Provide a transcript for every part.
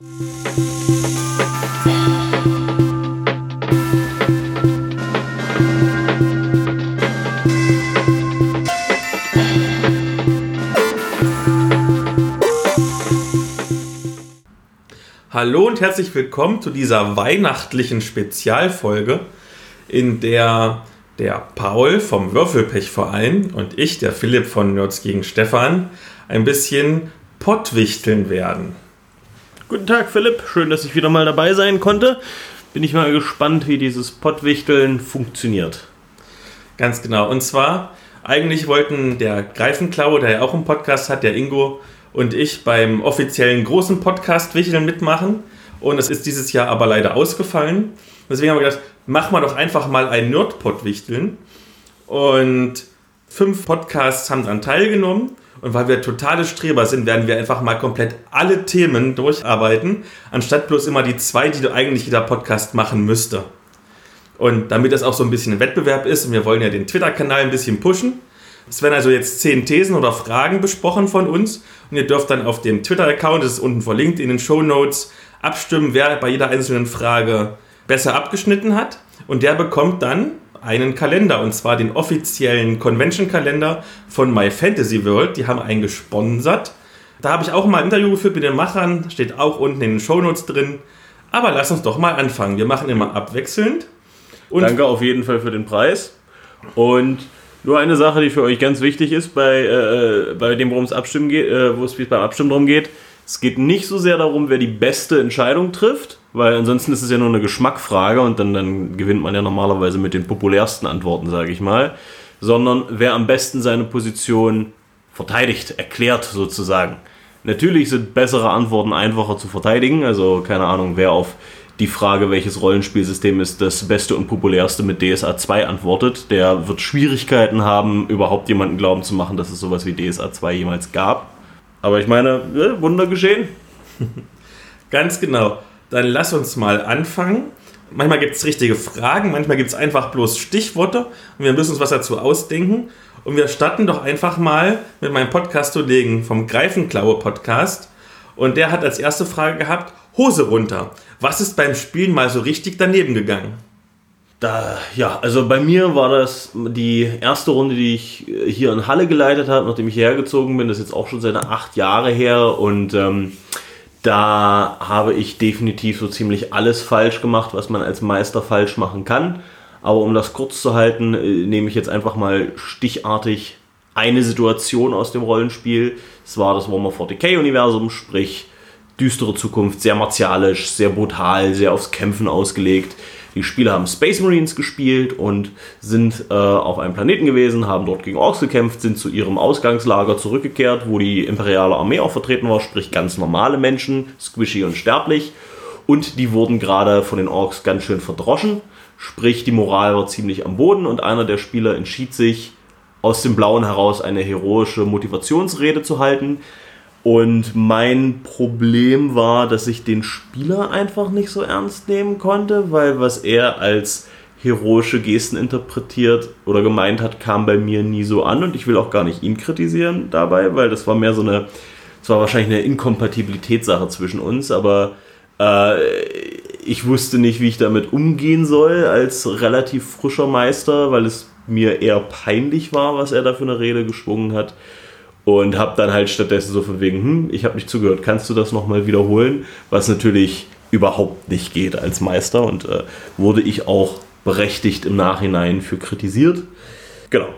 Hallo und herzlich willkommen zu dieser weihnachtlichen Spezialfolge, in der der Paul vom Würfelpechverein und ich, der Philipp von Nerds gegen Stefan, ein bisschen pottwichteln werden. Guten Tag, Philipp. Schön, dass ich wieder mal dabei sein konnte. Bin ich mal gespannt, wie dieses Pottwichteln funktioniert. Ganz genau. Und zwar, eigentlich wollten der Greifenklaue, der ja auch einen Podcast hat, der Ingo und ich beim offiziellen großen Podcast Wichteln mitmachen. Und es ist dieses Jahr aber leider ausgefallen. Deswegen haben wir gedacht, machen wir doch einfach mal ein Nerdpod wichteln. Und fünf Podcasts haben daran teilgenommen. Und weil wir totale Streber sind, werden wir einfach mal komplett alle Themen durcharbeiten, anstatt bloß immer die zwei, die eigentlich jeder Podcast machen müsste. Und damit das auch so ein bisschen ein Wettbewerb ist, und wir wollen ja den Twitter-Kanal ein bisschen pushen. Es werden also jetzt zehn Thesen oder Fragen besprochen von uns. Und ihr dürft dann auf dem Twitter-Account, das ist unten verlinkt in den Show Notes, abstimmen, wer bei jeder einzelnen Frage besser abgeschnitten hat. Und der bekommt dann einen Kalender und zwar den offiziellen Convention-Kalender von My Fantasy World. Die haben einen gesponsert. Da habe ich auch mal ein Interview geführt mit den Machern, steht auch unten in den Shownotes drin. Aber lass uns doch mal anfangen. Wir machen immer abwechselnd. Und Danke auf jeden Fall für den Preis. Und nur eine Sache, die für euch ganz wichtig ist, bei, äh, bei dem, worum es Abstimmen geht, äh, wo es beim Abstimmen darum geht. Es geht nicht so sehr darum, wer die beste Entscheidung trifft, weil ansonsten ist es ja nur eine Geschmackfrage und dann, dann gewinnt man ja normalerweise mit den populärsten Antworten, sage ich mal, sondern wer am besten seine Position verteidigt, erklärt sozusagen. Natürlich sind bessere Antworten einfacher zu verteidigen, also keine Ahnung, wer auf die Frage, welches Rollenspielsystem ist das beste und populärste mit DSA 2 antwortet, der wird Schwierigkeiten haben, überhaupt jemanden glauben zu machen, dass es sowas wie DSA 2 jemals gab. Aber ich meine, ja, Wunder geschehen. Ganz genau. Dann lass uns mal anfangen. Manchmal gibt es richtige Fragen, manchmal gibt es einfach bloß Stichworte und wir müssen uns was dazu ausdenken. Und wir starten doch einfach mal mit meinem Podcast-Kollegen vom Greifenklaue-Podcast. Und der hat als erste Frage gehabt: Hose runter. Was ist beim Spielen mal so richtig daneben gegangen? Da, ja, also bei mir war das die erste Runde, die ich hier in Halle geleitet habe, nachdem ich hergezogen bin. Das ist jetzt auch schon seit acht Jahre her und ähm, da habe ich definitiv so ziemlich alles falsch gemacht, was man als Meister falsch machen kann. Aber um das kurz zu halten, äh, nehme ich jetzt einfach mal stichartig eine Situation aus dem Rollenspiel. Es war das Warhammer 40k-Universum, sprich düstere Zukunft, sehr martialisch, sehr brutal, sehr aufs Kämpfen ausgelegt. Die Spieler haben Space Marines gespielt und sind äh, auf einem Planeten gewesen, haben dort gegen Orks gekämpft, sind zu ihrem Ausgangslager zurückgekehrt, wo die imperiale Armee auch vertreten war, sprich ganz normale Menschen, squishy und sterblich. Und die wurden gerade von den Orks ganz schön verdroschen, sprich die Moral war ziemlich am Boden und einer der Spieler entschied sich, aus dem Blauen heraus eine heroische Motivationsrede zu halten, und mein Problem war, dass ich den Spieler einfach nicht so ernst nehmen konnte, weil was er als heroische Gesten interpretiert oder gemeint hat, kam bei mir nie so an. Und ich will auch gar nicht ihn kritisieren dabei, weil das war mehr so eine, es war wahrscheinlich eine Inkompatibilitätssache zwischen uns, aber äh, ich wusste nicht, wie ich damit umgehen soll als relativ frischer Meister, weil es mir eher peinlich war, was er da für eine Rede geschwungen hat und habe dann halt stattdessen so von wegen, hm, ich habe nicht zugehört, kannst du das nochmal wiederholen? Was natürlich überhaupt nicht geht als Meister und äh, wurde ich auch berechtigt im Nachhinein für kritisiert. Genau.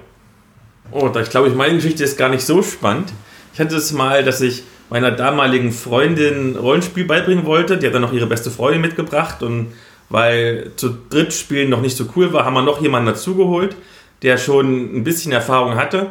Oh, ich glaube, meine Geschichte ist gar nicht so spannend. Ich hatte es mal, dass ich meiner damaligen Freundin Rollenspiel beibringen wollte. Die hat dann noch ihre beste Freundin mitgebracht und weil zu dritt spielen noch nicht so cool war, haben wir noch jemanden dazugeholt, der schon ein bisschen Erfahrung hatte.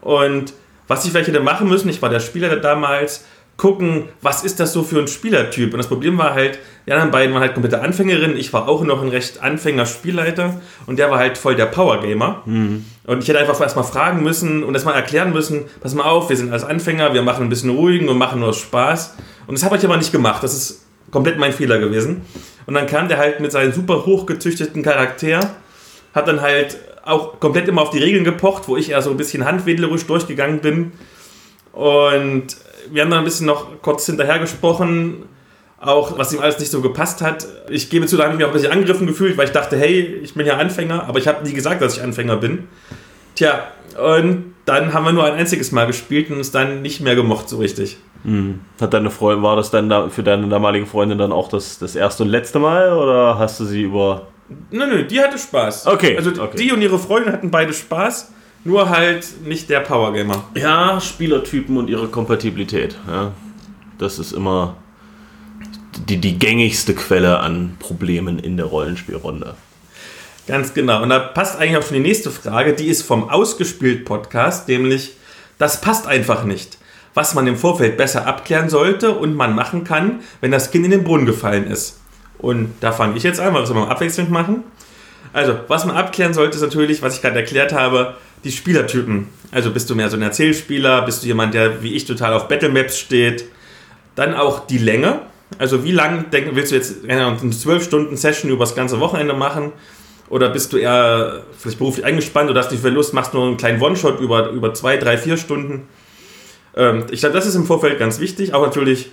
Und was ich vielleicht hätte machen müssen, ich war der Spieler damals, gucken, was ist das so für ein Spielertyp. Und das Problem war halt, die anderen beiden waren halt komplette Anfängerinnen. Ich war auch noch ein recht Anfänger-Spielleiter und der war halt voll der Power-Gamer. Mhm. Und ich hätte einfach erstmal fragen müssen und erstmal erklären müssen, pass mal auf, wir sind als Anfänger, wir machen ein bisschen ruhigen und machen nur Spaß. Und das habe ich aber nicht gemacht. Das ist komplett mein Fehler gewesen. Und dann kam der halt mit seinem super hochgezüchteten Charakter, hat dann halt auch komplett immer auf die Regeln gepocht, wo ich eher so ein bisschen handwedlerisch durchgegangen bin. Und wir haben dann ein bisschen noch kurz hinterher gesprochen auch was ihm alles nicht so gepasst hat. Ich gebe zu, da habe ich mich auch ein bisschen angegriffen gefühlt, weil ich dachte, hey, ich bin ja Anfänger, aber ich habe nie gesagt, dass ich Anfänger bin. Tja, und dann haben wir nur ein einziges Mal gespielt und es dann nicht mehr gemocht so richtig. Mhm. Hat deine Freundin, war das dann da für deine damalige Freundin dann auch das, das erste und letzte Mal oder hast du sie über. Nö, nö, die hatte Spaß. Okay. Also okay. die und ihre Freundin hatten beide Spaß, nur halt nicht der Powergamer. Ja, Spielertypen und ihre Kompatibilität. Ja. Das ist immer die, die gängigste Quelle an Problemen in der Rollenspielrunde. Ganz genau. Und da passt eigentlich auch schon die nächste Frage, die ist vom Ausgespielt Podcast, nämlich, das passt einfach nicht. Was man im Vorfeld besser abklären sollte und man machen kann, wenn das Kind in den Brunnen gefallen ist. Und da fange ich jetzt an, weil wir es mal abwechselnd machen. Also, was man abklären sollte, ist natürlich, was ich gerade erklärt habe, die Spielertypen. Also, bist du mehr so ein Erzählspieler? Bist du jemand, der wie ich total auf Battlemaps steht? Dann auch die Länge. Also, wie lang willst du jetzt eine 12-Stunden-Session über das ganze Wochenende machen? Oder bist du eher vielleicht beruflich eingespannt oder hast nicht viel Lust, machst nur einen kleinen One-Shot über, über zwei, drei, vier Stunden? Ähm, ich glaube, das ist im Vorfeld ganz wichtig. Auch natürlich,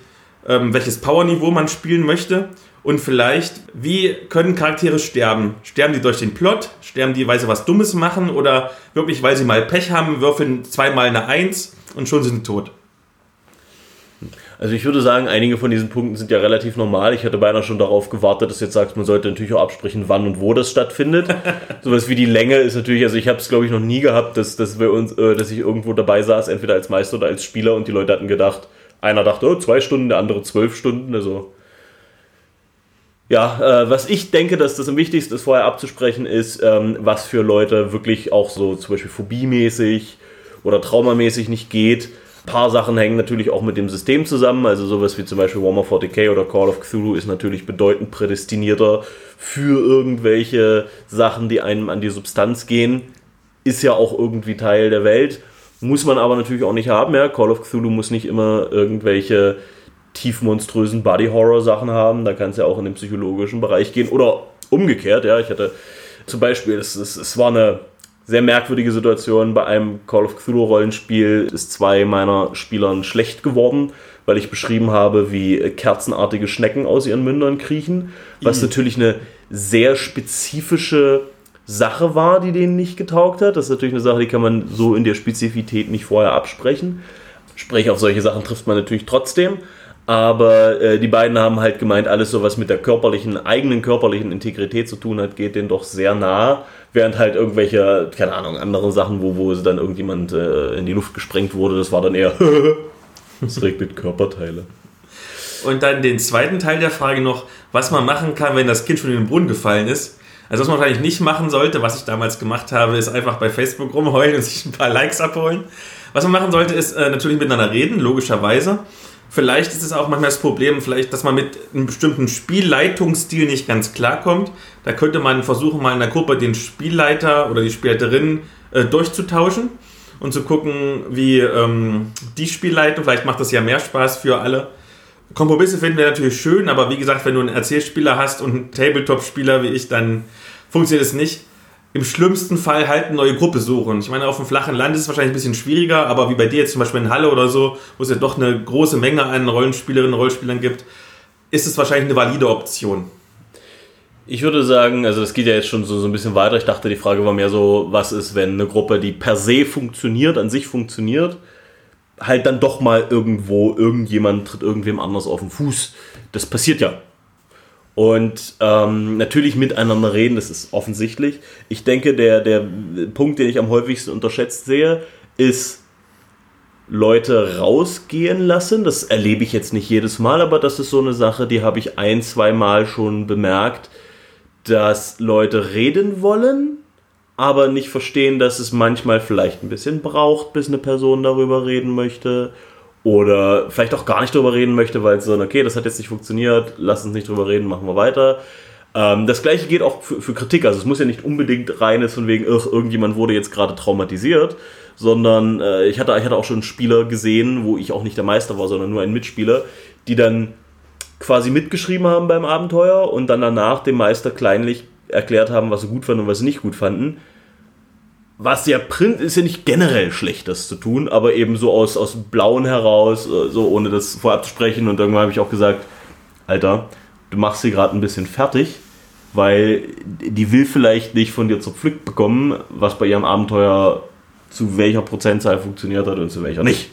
ähm, welches Powerniveau man spielen möchte. Und vielleicht, wie können Charaktere sterben? Sterben die durch den Plot? Sterben die, weil sie was Dummes machen? Oder wirklich, weil sie mal Pech haben, würfeln zweimal eine Eins und schon sind sie tot? Also ich würde sagen, einige von diesen Punkten sind ja relativ normal. Ich hatte beinahe schon darauf gewartet, dass du jetzt sagst, man sollte natürlich auch absprechen, wann und wo das stattfindet. Sowas wie die Länge ist natürlich, also ich habe es glaube ich noch nie gehabt, dass, dass wir uns, äh, dass ich irgendwo dabei saß, entweder als Meister oder als Spieler und die Leute hatten gedacht, einer dachte, oh, zwei Stunden, der andere zwölf Stunden, also ja, äh, was ich denke, dass das am wichtigsten ist, vorher abzusprechen, ist, ähm, was für Leute wirklich auch so zum Beispiel phobiemäßig oder traumamäßig nicht geht. Ein paar Sachen hängen natürlich auch mit dem System zusammen, also sowas wie zum Beispiel Warhammer 40k oder Call of Cthulhu ist natürlich bedeutend prädestinierter für irgendwelche Sachen, die einem an die Substanz gehen. Ist ja auch irgendwie Teil der Welt. Muss man aber natürlich auch nicht haben, ja. Call of Cthulhu muss nicht immer irgendwelche tiefmonströsen Body-Horror-Sachen haben. Da kann es ja auch in den psychologischen Bereich gehen. Oder umgekehrt, ja. Ich hatte zum Beispiel, es, es, es war eine sehr merkwürdige Situation. Bei einem Call of Cthulhu Rollenspiel ist zwei meiner Spielern schlecht geworden, weil ich beschrieben habe, wie kerzenartige Schnecken aus ihren Mündern kriechen. Was mhm. natürlich eine sehr spezifische Sache war, die denen nicht getaugt hat. Das ist natürlich eine Sache, die kann man so in der Spezifität nicht vorher absprechen. Sprich, auf solche Sachen trifft man natürlich trotzdem. Aber äh, die beiden haben halt gemeint, alles so, was mit der körperlichen, eigenen körperlichen Integrität zu tun hat, geht denen doch sehr nah. Während halt irgendwelche, keine Ahnung, andere Sachen, wo, wo dann irgendjemand äh, in die Luft gesprengt wurde, das war dann eher, es regnet Körperteile. Und dann den zweiten Teil der Frage noch, was man machen kann, wenn das Kind schon in den Brunnen gefallen ist. Also was man wahrscheinlich nicht machen sollte, was ich damals gemacht habe, ist einfach bei Facebook rumheulen und sich ein paar Likes abholen. Was man machen sollte, ist äh, natürlich miteinander reden, logischerweise. Vielleicht ist es auch manchmal das Problem, vielleicht, dass man mit einem bestimmten Spielleitungsstil nicht ganz klarkommt. Da könnte man versuchen, mal in der Gruppe den Spielleiter oder die Spielleiterin äh, durchzutauschen und zu gucken, wie ähm, die Spielleitung, vielleicht macht das ja mehr Spaß für alle. Kompromisse finden wir natürlich schön, aber wie gesagt, wenn du einen Erzählspieler hast und einen Tabletop-Spieler wie ich, dann funktioniert es nicht im schlimmsten Fall halt eine neue Gruppe suchen. Ich meine, auf dem flachen Land ist es wahrscheinlich ein bisschen schwieriger, aber wie bei dir jetzt zum Beispiel in Halle oder so, wo es ja doch eine große Menge an Rollenspielerinnen und Rollenspielern gibt, ist es wahrscheinlich eine valide Option. Ich würde sagen, also das geht ja jetzt schon so, so ein bisschen weiter. Ich dachte, die Frage war mehr so, was ist, wenn eine Gruppe, die per se funktioniert, an sich funktioniert, halt dann doch mal irgendwo, irgendjemand tritt irgendwem anders auf den Fuß. Das passiert ja und ähm, natürlich miteinander reden, das ist offensichtlich. Ich denke, der, der Punkt, den ich am häufigsten unterschätzt sehe, ist Leute rausgehen lassen. Das erlebe ich jetzt nicht jedes Mal, aber das ist so eine Sache, die habe ich ein, zwei Mal schon bemerkt, dass Leute reden wollen, aber nicht verstehen, dass es manchmal vielleicht ein bisschen braucht, bis eine Person darüber reden möchte oder vielleicht auch gar nicht drüber reden möchte, weil so, okay, das hat jetzt nicht funktioniert, lass uns nicht drüber reden, machen wir weiter. Ähm, das gleiche geht auch für, für, Kritik, also es muss ja nicht unbedingt rein ist von wegen, ach, irgendjemand wurde jetzt gerade traumatisiert, sondern äh, ich, hatte, ich hatte auch schon Spieler gesehen, wo ich auch nicht der Meister war, sondern nur ein Mitspieler, die dann quasi mitgeschrieben haben beim Abenteuer und dann danach dem Meister kleinlich erklärt haben, was sie gut fanden und was sie nicht gut fanden was ja Print ist ja nicht generell schlecht, das zu tun, aber eben so aus, aus Blauen heraus, äh, so ohne das vorab zu sprechen. Und irgendwann habe ich auch gesagt, Alter, du machst sie gerade ein bisschen fertig, weil die will vielleicht nicht von dir zerpflückt bekommen, was bei ihrem Abenteuer zu welcher Prozentzahl funktioniert hat und zu welcher nicht.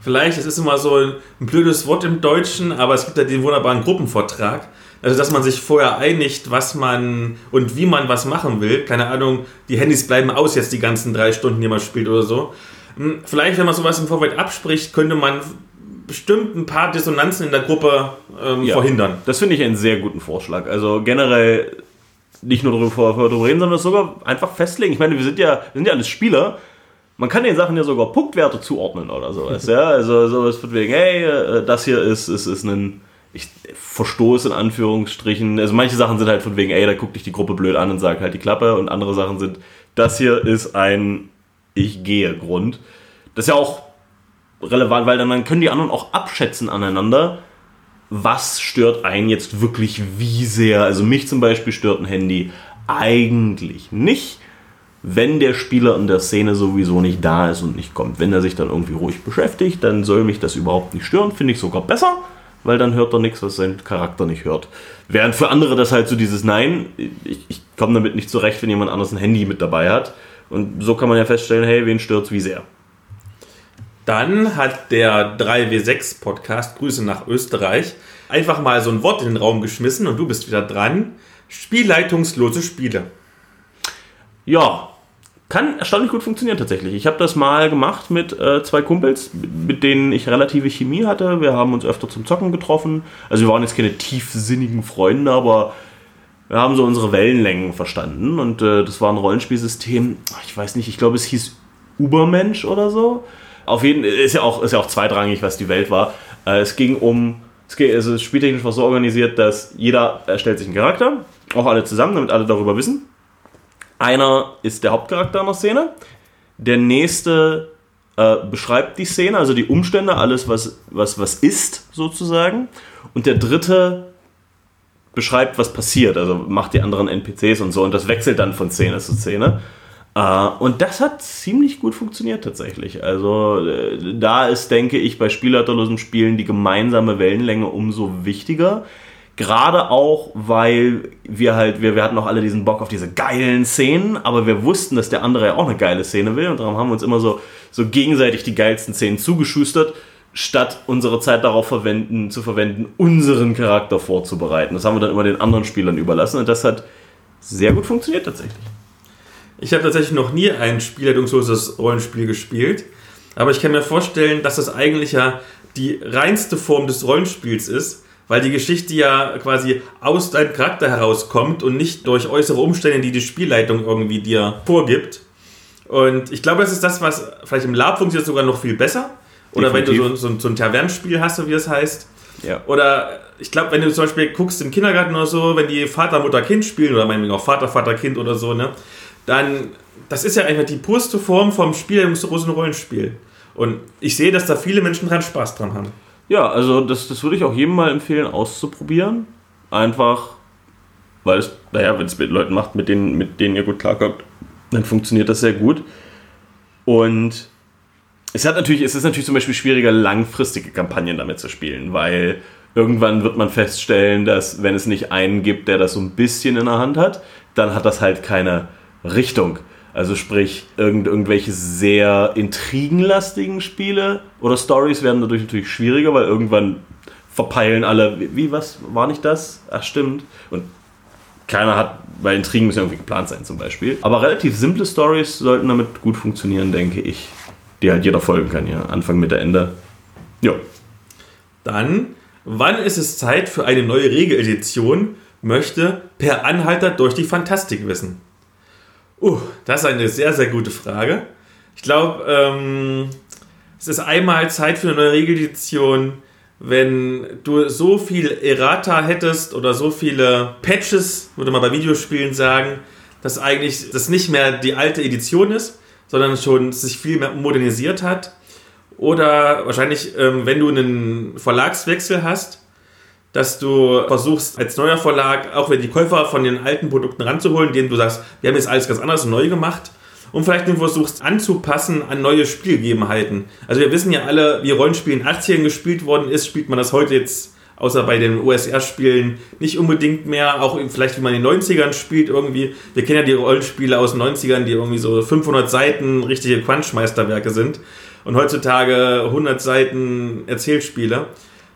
Vielleicht, es ist immer so ein, ein blödes Wort im Deutschen, aber es gibt ja den wunderbaren Gruppenvertrag. Also, dass man sich vorher einigt, was man und wie man was machen will. Keine Ahnung, die Handys bleiben aus jetzt die ganzen drei Stunden, die man spielt oder so. Hm, vielleicht, wenn man sowas im Vorfeld abspricht, könnte man bestimmt ein paar Dissonanzen in der Gruppe ähm, ja, verhindern. Das finde ich einen sehr guten Vorschlag. Also generell nicht nur darüber, darüber reden, sondern sogar einfach festlegen. Ich meine, wir sind ja, wir sind ja alles Spieler. Man kann den Sachen ja sogar Punktwerte zuordnen oder sowas. ja, also sowas von wegen, hey, äh, das hier ist, ist, ist ein ich verstoße in Anführungsstrichen. Also manche Sachen sind halt von wegen, ey, da guckt dich die Gruppe blöd an und sagt halt die Klappe. Und andere Sachen sind, das hier ist ein Ich gehe Grund. Das ist ja auch relevant, weil dann können die anderen auch abschätzen aneinander, was stört einen jetzt wirklich wie sehr. Also mich zum Beispiel stört ein Handy eigentlich nicht, wenn der Spieler in der Szene sowieso nicht da ist und nicht kommt. Wenn er sich dann irgendwie ruhig beschäftigt, dann soll mich das überhaupt nicht stören, finde ich sogar besser weil dann hört er nichts, was sein Charakter nicht hört. Während für andere das halt so dieses Nein, ich, ich komme damit nicht zurecht, wenn jemand anders ein Handy mit dabei hat. Und so kann man ja feststellen, hey, wen stört's wie sehr. Dann hat der 3W6 Podcast, Grüße nach Österreich, einfach mal so ein Wort in den Raum geschmissen und du bist wieder dran. Spielleitungslose Spiele. Ja, kann erstaunlich gut funktionieren tatsächlich. Ich habe das mal gemacht mit äh, zwei Kumpels, mit denen ich relative Chemie hatte. Wir haben uns öfter zum Zocken getroffen. Also wir waren jetzt keine tiefsinnigen Freunde, aber wir haben so unsere Wellenlängen verstanden. Und äh, das war ein Rollenspielsystem, ich weiß nicht, ich glaube es hieß Ubermensch oder so. Auf jeden Fall ist ja auch, ist ja auch zweitrangig, was die Welt war. Äh, es ging um, es ging, also spieltechnisch war so organisiert, dass jeder erstellt sich einen Charakter, auch alle zusammen, damit alle darüber wissen einer ist der Hauptcharakter in der Szene, der nächste äh, beschreibt die Szene, also die Umstände, alles, was, was, was ist, sozusagen. Und der dritte beschreibt, was passiert, also macht die anderen NPCs und so. Und das wechselt dann von Szene zu Szene. Uh, und das hat ziemlich gut funktioniert tatsächlich. Also äh, da ist, denke ich, bei spielleiterlosen Spielen die gemeinsame Wellenlänge umso wichtiger. Gerade auch, weil wir halt, wir, wir hatten auch alle diesen Bock auf diese geilen Szenen, aber wir wussten, dass der andere ja auch eine geile Szene will und darum haben wir uns immer so, so gegenseitig die geilsten Szenen zugeschustert, statt unsere Zeit darauf verwenden, zu verwenden, unseren Charakter vorzubereiten. Das haben wir dann immer den anderen Spielern überlassen und das hat sehr gut funktioniert tatsächlich. Ich habe tatsächlich noch nie ein spielleitungsloses Rollenspiel gespielt, aber ich kann mir vorstellen, dass das eigentlich ja die reinste Form des Rollenspiels ist, weil die Geschichte ja quasi aus deinem Charakter herauskommt und nicht durch äußere Umstände, die die Spielleitung irgendwie dir vorgibt. Und ich glaube, das ist das, was vielleicht im Lab funktioniert sogar noch viel besser. Oder Definitiv. wenn du so, so, so ein Tavernenspiel hast, so wie es heißt. Ja. Oder ich glaube, wenn du zum Beispiel guckst im Kindergarten oder so, wenn die Vater, Mutter, Kind spielen, oder meinetwegen auch Vater, Vater, Kind oder so, ne, dann, das ist ja einfach die purste Form vom Spiel im großen Rollenspiel. Und ich sehe, dass da viele Menschen dran Spaß dran haben. Ja, also das, das würde ich auch jedem mal empfehlen, auszuprobieren. Einfach, weil es, naja, wenn es mit Leuten macht, mit denen, mit denen ihr gut klarkommt, dann funktioniert das sehr gut. Und es hat natürlich, es ist natürlich zum Beispiel schwieriger, langfristige Kampagnen damit zu spielen, weil irgendwann wird man feststellen, dass wenn es nicht einen gibt, der das so ein bisschen in der Hand hat, dann hat das halt keine Richtung. Also sprich, irgend, irgendwelche sehr intrigenlastigen Spiele oder Stories werden dadurch natürlich schwieriger, weil irgendwann verpeilen alle, wie, was, war nicht das? Ach stimmt. Und keiner hat, weil Intrigen müssen irgendwie geplant sein zum Beispiel. Aber relativ simple Stories sollten damit gut funktionieren, denke ich. Die halt jeder folgen kann, ja. Anfang, Mitte, Ende. Ja. Dann, wann ist es Zeit für eine neue Regeledition? Möchte per Anhalter durch die Fantastik wissen. Uh, das ist eine sehr, sehr gute Frage. Ich glaube, ähm, es ist einmal Zeit für eine neue Regeledition, wenn du so viel Errata hättest oder so viele Patches, würde man bei Videospielen sagen, dass eigentlich das nicht mehr die alte Edition ist, sondern schon sich viel mehr modernisiert hat. Oder wahrscheinlich, ähm, wenn du einen Verlagswechsel hast, dass du versuchst, als neuer Verlag auch wieder die Käufer von den alten Produkten ranzuholen, denen du sagst, wir haben jetzt alles ganz anders neu gemacht. Und vielleicht nur versuchst anzupassen an neue Spielgegebenheiten. Also wir wissen ja alle, wie Rollenspiel in 80ern gespielt worden ist, spielt man das heute jetzt außer bei den USR-Spielen nicht unbedingt mehr, auch vielleicht wie man in den 90ern spielt irgendwie. Wir kennen ja die Rollenspiele aus den 90ern, die irgendwie so 500 Seiten richtige Crunch-Meisterwerke sind und heutzutage 100 Seiten Erzählspiele.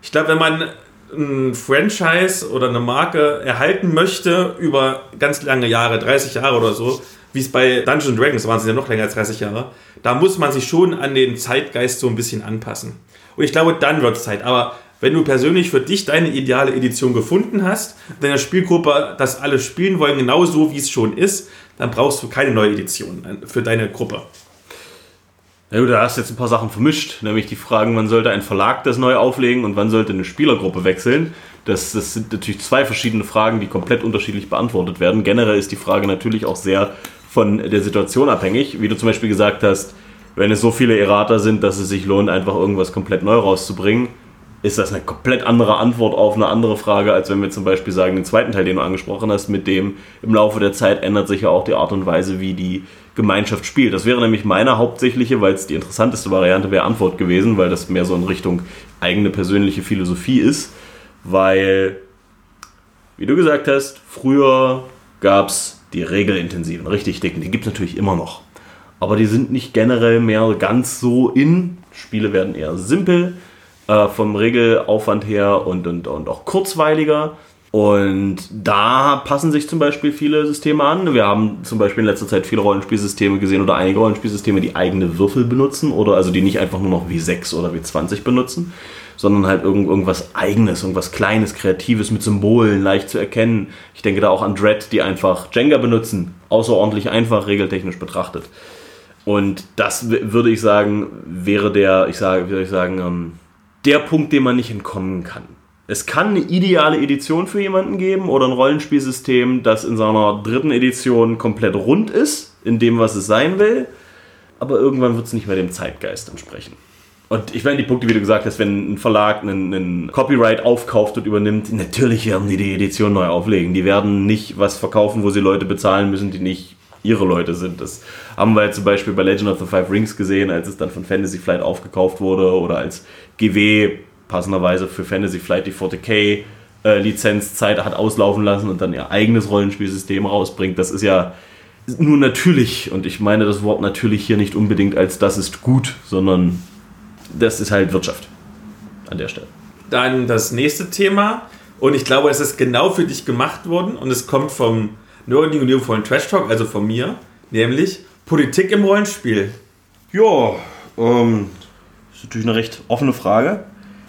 Ich glaube, wenn man ein Franchise oder eine Marke erhalten möchte über ganz lange Jahre, 30 Jahre oder so, wie es bei Dungeons Dragons waren, sind ja noch länger als 30 Jahre, da muss man sich schon an den Zeitgeist so ein bisschen anpassen. Und ich glaube, dann wird es Zeit. Aber wenn du persönlich für dich deine ideale Edition gefunden hast, deiner Spielgruppe das alle spielen wollen, genauso wie es schon ist, dann brauchst du keine neue Edition für deine Gruppe. Ja gut, da hast du jetzt ein paar Sachen vermischt, nämlich die Fragen, wann sollte ein Verlag das neu auflegen und wann sollte eine Spielergruppe wechseln. Das, das sind natürlich zwei verschiedene Fragen, die komplett unterschiedlich beantwortet werden. Generell ist die Frage natürlich auch sehr von der Situation abhängig. Wie du zum Beispiel gesagt hast, wenn es so viele Errata sind, dass es sich lohnt, einfach irgendwas komplett neu rauszubringen, ist das eine komplett andere Antwort auf eine andere Frage, als wenn wir zum Beispiel sagen, den zweiten Teil, den du angesprochen hast, mit dem im Laufe der Zeit ändert sich ja auch die Art und Weise, wie die Gemeinschaft spielt. Das wäre nämlich meine hauptsächliche, weil es die interessanteste Variante wäre, Antwort gewesen, weil das mehr so in Richtung eigene persönliche Philosophie ist. Weil, wie du gesagt hast, früher gab es die regelintensiven, richtig dicken, die gibt es natürlich immer noch. Aber die sind nicht generell mehr ganz so in. Spiele werden eher simpel äh, vom Regelaufwand her und, und, und auch kurzweiliger. Und da passen sich zum Beispiel viele Systeme an. Wir haben zum Beispiel in letzter Zeit viele Rollenspielsysteme gesehen oder einige Rollenspielsysteme, die eigene Würfel benutzen oder also die nicht einfach nur noch W6 oder W20 benutzen, sondern halt irgend, irgendwas eigenes, irgendwas Kleines, Kreatives mit Symbolen, leicht zu erkennen. Ich denke da auch an Dread, die einfach Jenga benutzen, außerordentlich einfach, regeltechnisch betrachtet. Und das würde ich sagen, wäre der, ich sage, soll ich sagen, ähm, der Punkt, dem man nicht entkommen kann. Es kann eine ideale Edition für jemanden geben oder ein Rollenspielsystem, das in seiner dritten Edition komplett rund ist, in dem, was es sein will, aber irgendwann wird es nicht mehr dem Zeitgeist entsprechen. Und ich meine, die Punkte, wie du gesagt hast, wenn ein Verlag einen, einen, Copyright aufkauft und übernimmt, natürlich werden die die Edition neu auflegen. Die werden nicht was verkaufen, wo sie Leute bezahlen müssen, die nicht ihre Leute sind. Das haben wir zum Beispiel bei Legend of the Five Rings gesehen, als es dann von Fantasy Flight aufgekauft wurde oder als GW passenderweise für Fantasy Flight die 40k äh, Lizenzzeit hat auslaufen lassen und dann ihr eigenes Rollenspielsystem rausbringt. Das ist ja nur natürlich und ich meine das Wort natürlich hier nicht unbedingt als das ist gut, sondern das ist halt Wirtschaft an der Stelle. Dann das nächste Thema und ich glaube, es ist genau für dich gemacht worden und es kommt vom Nerding und liebevollen Trash Talk, also von mir, nämlich Politik im Rollenspiel. Ja, ähm, ist natürlich eine recht offene Frage.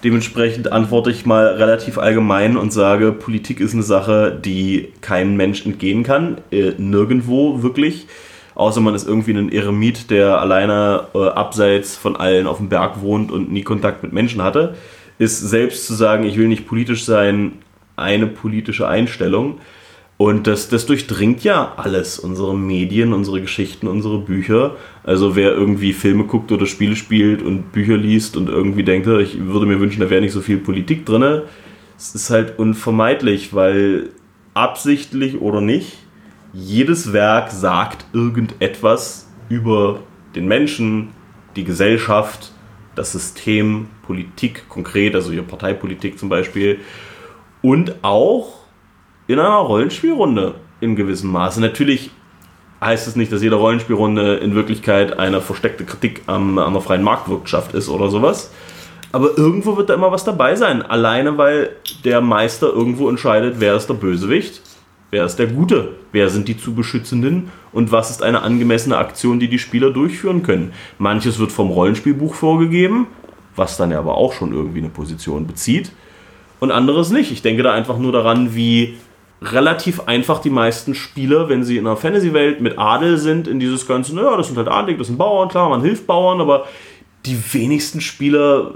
Dementsprechend antworte ich mal relativ allgemein und sage, Politik ist eine Sache, die kein Mensch entgehen kann. Äh, nirgendwo wirklich. Außer man ist irgendwie ein Eremit, der alleine äh, abseits von allen auf dem Berg wohnt und nie Kontakt mit Menschen hatte. Ist selbst zu sagen, ich will nicht politisch sein, eine politische Einstellung. Und das, das durchdringt ja alles, unsere Medien, unsere Geschichten, unsere Bücher. Also wer irgendwie Filme guckt oder Spiele spielt und Bücher liest und irgendwie denkt, ich würde mir wünschen, da wäre nicht so viel Politik drin, es ist halt unvermeidlich, weil absichtlich oder nicht, jedes Werk sagt irgendetwas über den Menschen, die Gesellschaft, das System, Politik konkret, also hier Parteipolitik zum Beispiel. Und auch in einer Rollenspielrunde in gewissem Maße. Natürlich heißt es nicht, dass jede Rollenspielrunde in Wirklichkeit eine versteckte Kritik am, an der freien Marktwirtschaft ist oder sowas. Aber irgendwo wird da immer was dabei sein. Alleine weil der Meister irgendwo entscheidet, wer ist der Bösewicht, wer ist der Gute, wer sind die zu Beschützenden und was ist eine angemessene Aktion, die die Spieler durchführen können. Manches wird vom Rollenspielbuch vorgegeben, was dann ja aber auch schon irgendwie eine Position bezieht. Und anderes nicht. Ich denke da einfach nur daran, wie relativ einfach die meisten Spieler, wenn sie in einer Fantasy-Welt mit Adel sind, in dieses Ganze, naja, das sind halt Adelig, das sind Bauern, klar, man hilft Bauern, aber die wenigsten Spieler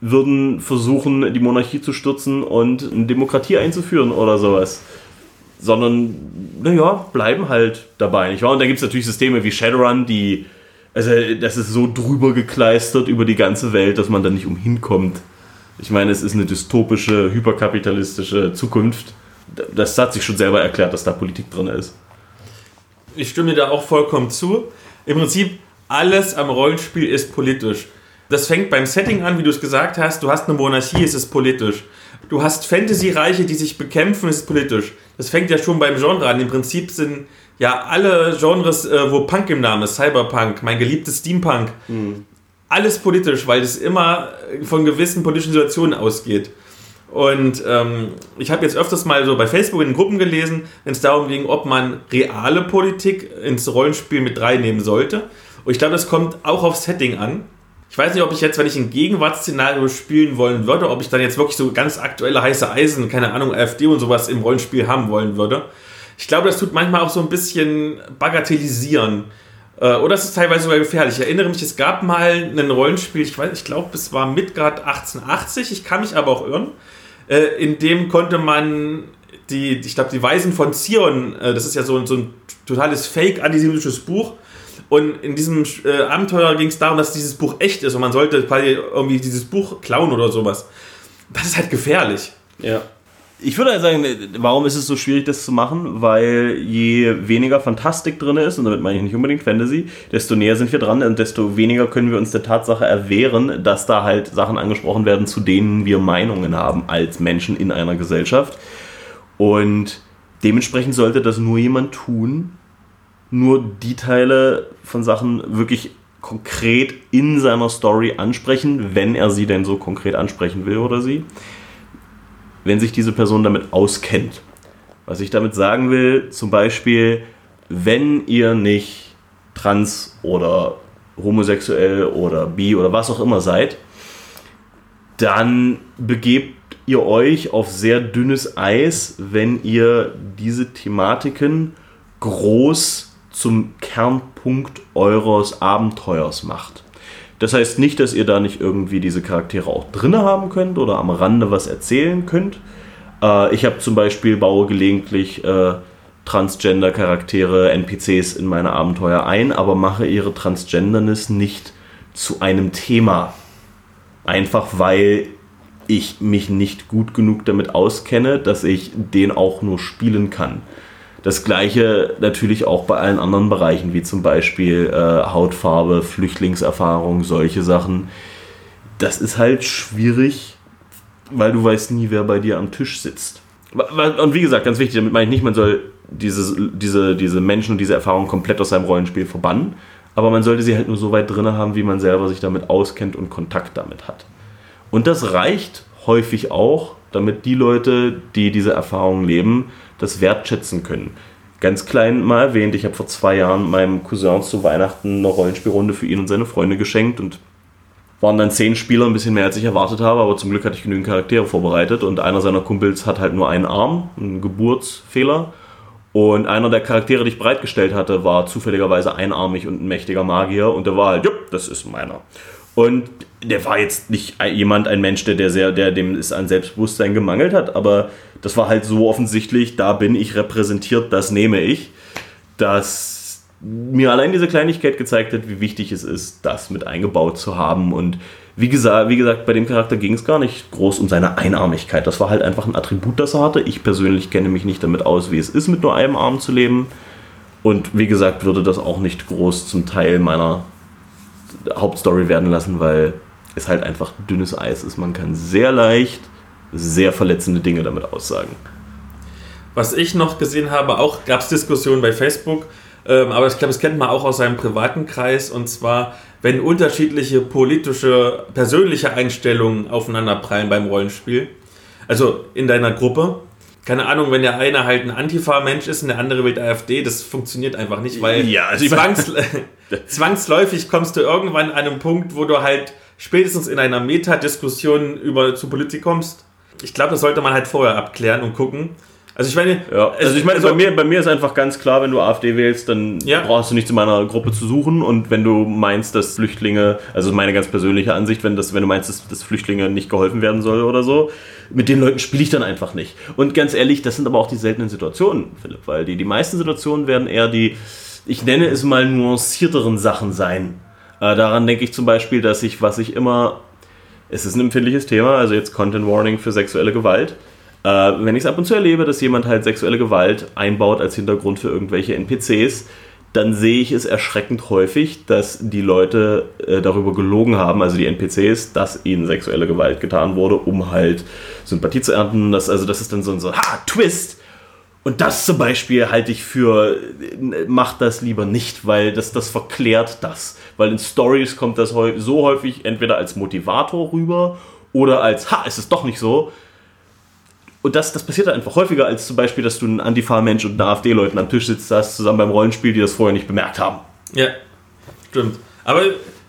würden versuchen, die Monarchie zu stürzen und eine Demokratie einzuführen oder sowas. Sondern, naja, bleiben halt dabei, nicht wahr? Und dann gibt es natürlich Systeme wie Shadowrun, die, also das ist so drüber gekleistert über die ganze Welt, dass man da nicht umhin kommt. Ich meine, es ist eine dystopische, hyperkapitalistische Zukunft das hat sich schon selber erklärt, dass da Politik drin ist. Ich stimme dir da auch vollkommen zu. Im Prinzip, alles am Rollenspiel ist politisch. Das fängt beim Setting an, wie du es gesagt hast. Du hast eine Monarchie, es ist politisch. Du hast Fantasy-Reiche, die sich bekämpfen, es ist politisch. Das fängt ja schon beim Genre an. Im Prinzip sind ja alle Genres, äh, wo Punk im Namen ist, Cyberpunk, mein geliebtes Steampunk, mhm. alles politisch, weil es immer von gewissen politischen Situationen ausgeht. Und ähm, ich habe jetzt öfters mal so bei Facebook in Gruppen gelesen, wenn es darum ging, ob man reale Politik ins Rollenspiel mit reinnehmen sollte. Und ich glaube, das kommt auch aufs Setting an. Ich weiß nicht, ob ich jetzt, wenn ich ein Gegenwartsszenario spielen wollen würde, ob ich dann jetzt wirklich so ganz aktuelle heiße Eisen, keine Ahnung, AfD und sowas im Rollenspiel haben wollen würde. Ich glaube, das tut manchmal auch so ein bisschen bagatellisieren. Äh, oder es ist teilweise sogar gefährlich. Ich erinnere mich, es gab mal ein Rollenspiel, ich ich glaube, es war Midgard 1880, ich kann mich aber auch irren. Äh, in dem konnte man die, ich glaube, die Weisen von Zion, äh, das ist ja so, so ein totales Fake-antisemitisches Buch. Und in diesem äh, Abenteuer ging es darum, dass dieses Buch echt ist und man sollte irgendwie dieses Buch klauen oder sowas. Das ist halt gefährlich. Ja. Ich würde halt sagen, warum ist es so schwierig, das zu machen? Weil je weniger Fantastik drin ist, und damit meine ich nicht unbedingt Fantasy, desto näher sind wir dran und desto weniger können wir uns der Tatsache erwehren, dass da halt Sachen angesprochen werden, zu denen wir Meinungen haben als Menschen in einer Gesellschaft. Und dementsprechend sollte das nur jemand tun, nur die Teile von Sachen wirklich konkret in seiner Story ansprechen, wenn er sie denn so konkret ansprechen will oder sie wenn sich diese Person damit auskennt. Was ich damit sagen will, zum Beispiel, wenn ihr nicht trans oder homosexuell oder bi oder was auch immer seid, dann begebt ihr euch auf sehr dünnes Eis, wenn ihr diese Thematiken groß zum Kernpunkt eures Abenteuers macht. Das heißt nicht, dass ihr da nicht irgendwie diese Charaktere auch drin haben könnt oder am Rande was erzählen könnt. Äh, ich habe zum Beispiel baue gelegentlich äh, Transgender-Charaktere, NPCs in meine Abenteuer ein, aber mache ihre Transgenderness nicht zu einem Thema. Einfach weil ich mich nicht gut genug damit auskenne, dass ich den auch nur spielen kann. Das gleiche natürlich auch bei allen anderen Bereichen, wie zum Beispiel äh, Hautfarbe, Flüchtlingserfahrung, solche Sachen. Das ist halt schwierig, weil du weißt nie, wer bei dir am Tisch sitzt. Und wie gesagt, ganz wichtig, damit meine ich nicht, man soll dieses, diese, diese Menschen und diese Erfahrung komplett aus seinem Rollenspiel verbannen, aber man sollte sie halt nur so weit drin haben, wie man selber sich damit auskennt und Kontakt damit hat. Und das reicht häufig auch, damit die Leute, die diese Erfahrung leben, das wertschätzen können. Ganz klein mal erwähnt, ich habe vor zwei Jahren meinem Cousin zu Weihnachten eine Rollenspielrunde für ihn und seine Freunde geschenkt und waren dann zehn Spieler, ein bisschen mehr als ich erwartet habe, aber zum Glück hatte ich genügend Charaktere vorbereitet und einer seiner Kumpels hat halt nur einen Arm, einen Geburtsfehler. Und einer der Charaktere, die ich bereitgestellt hatte, war zufälligerweise einarmig und ein mächtiger Magier und der war halt, jupp, das ist meiner. Und der war jetzt nicht jemand, ein Mensch, der, der, sehr, der dem es an Selbstbewusstsein gemangelt hat, aber das war halt so offensichtlich, da bin ich repräsentiert, das nehme ich, dass mir allein diese Kleinigkeit gezeigt hat, wie wichtig es ist, das mit eingebaut zu haben. Und wie gesagt, wie gesagt bei dem Charakter ging es gar nicht groß um seine Einarmigkeit. Das war halt einfach ein Attribut, das er hatte. Ich persönlich kenne mich nicht damit aus, wie es ist, mit nur einem Arm zu leben. Und wie gesagt, würde das auch nicht groß zum Teil meiner Hauptstory werden lassen, weil es halt einfach dünnes Eis ist. Man kann sehr leicht sehr verletzende Dinge damit aussagen. Was ich noch gesehen habe, auch gab es Diskussionen bei Facebook, ähm, aber ich glaube, das kennt man auch aus seinem privaten Kreis, und zwar, wenn unterschiedliche politische, persönliche Einstellungen aufeinanderprallen beim Rollenspiel, also in deiner Gruppe, keine Ahnung, wenn der eine halt ein Antifa-Mensch ist und der andere will AfD, das funktioniert einfach nicht, weil ja, also zwangs zwangsläufig kommst du irgendwann an einem Punkt, wo du halt spätestens in einer Metadiskussion über zu Politik kommst. Ich glaube, das sollte man halt vorher abklären und gucken. Also ich meine, ja, also ich meine, also bei, mir, bei mir ist einfach ganz klar, wenn du AfD wählst, dann ja. brauchst du nicht zu meiner Gruppe zu suchen. Und wenn du meinst, dass Flüchtlinge, also meine ganz persönliche Ansicht, wenn, das, wenn du meinst, dass, dass Flüchtlinge nicht geholfen werden soll oder so, mit den Leuten spiele ich dann einfach nicht. Und ganz ehrlich, das sind aber auch die seltenen Situationen, Philipp, weil die, die meisten Situationen werden eher die, ich nenne es mal nuancierteren Sachen sein. Äh, daran denke ich zum Beispiel, dass ich, was ich immer, es ist ein empfindliches Thema, also jetzt Content Warning für sexuelle Gewalt. Äh, wenn ich es ab und zu erlebe, dass jemand halt sexuelle Gewalt einbaut als Hintergrund für irgendwelche NPCs, dann sehe ich es erschreckend häufig, dass die Leute äh, darüber gelogen haben, also die NPCs, dass ihnen sexuelle Gewalt getan wurde, um halt Sympathie zu ernten. Das, also das ist dann so ein so, ha, Twist! Und das zum Beispiel halte ich für, äh, macht das lieber nicht, weil das, das verklärt das. Weil in Stories kommt das so häufig entweder als Motivator rüber oder als, ha, ist es doch nicht so. Und das, das passiert halt einfach häufiger, als zum Beispiel, dass du einen Antifa-Mensch und einen AfD-Leuten am Tisch sitzt, hast, zusammen beim Rollenspiel, die das vorher nicht bemerkt haben. Ja, stimmt. Aber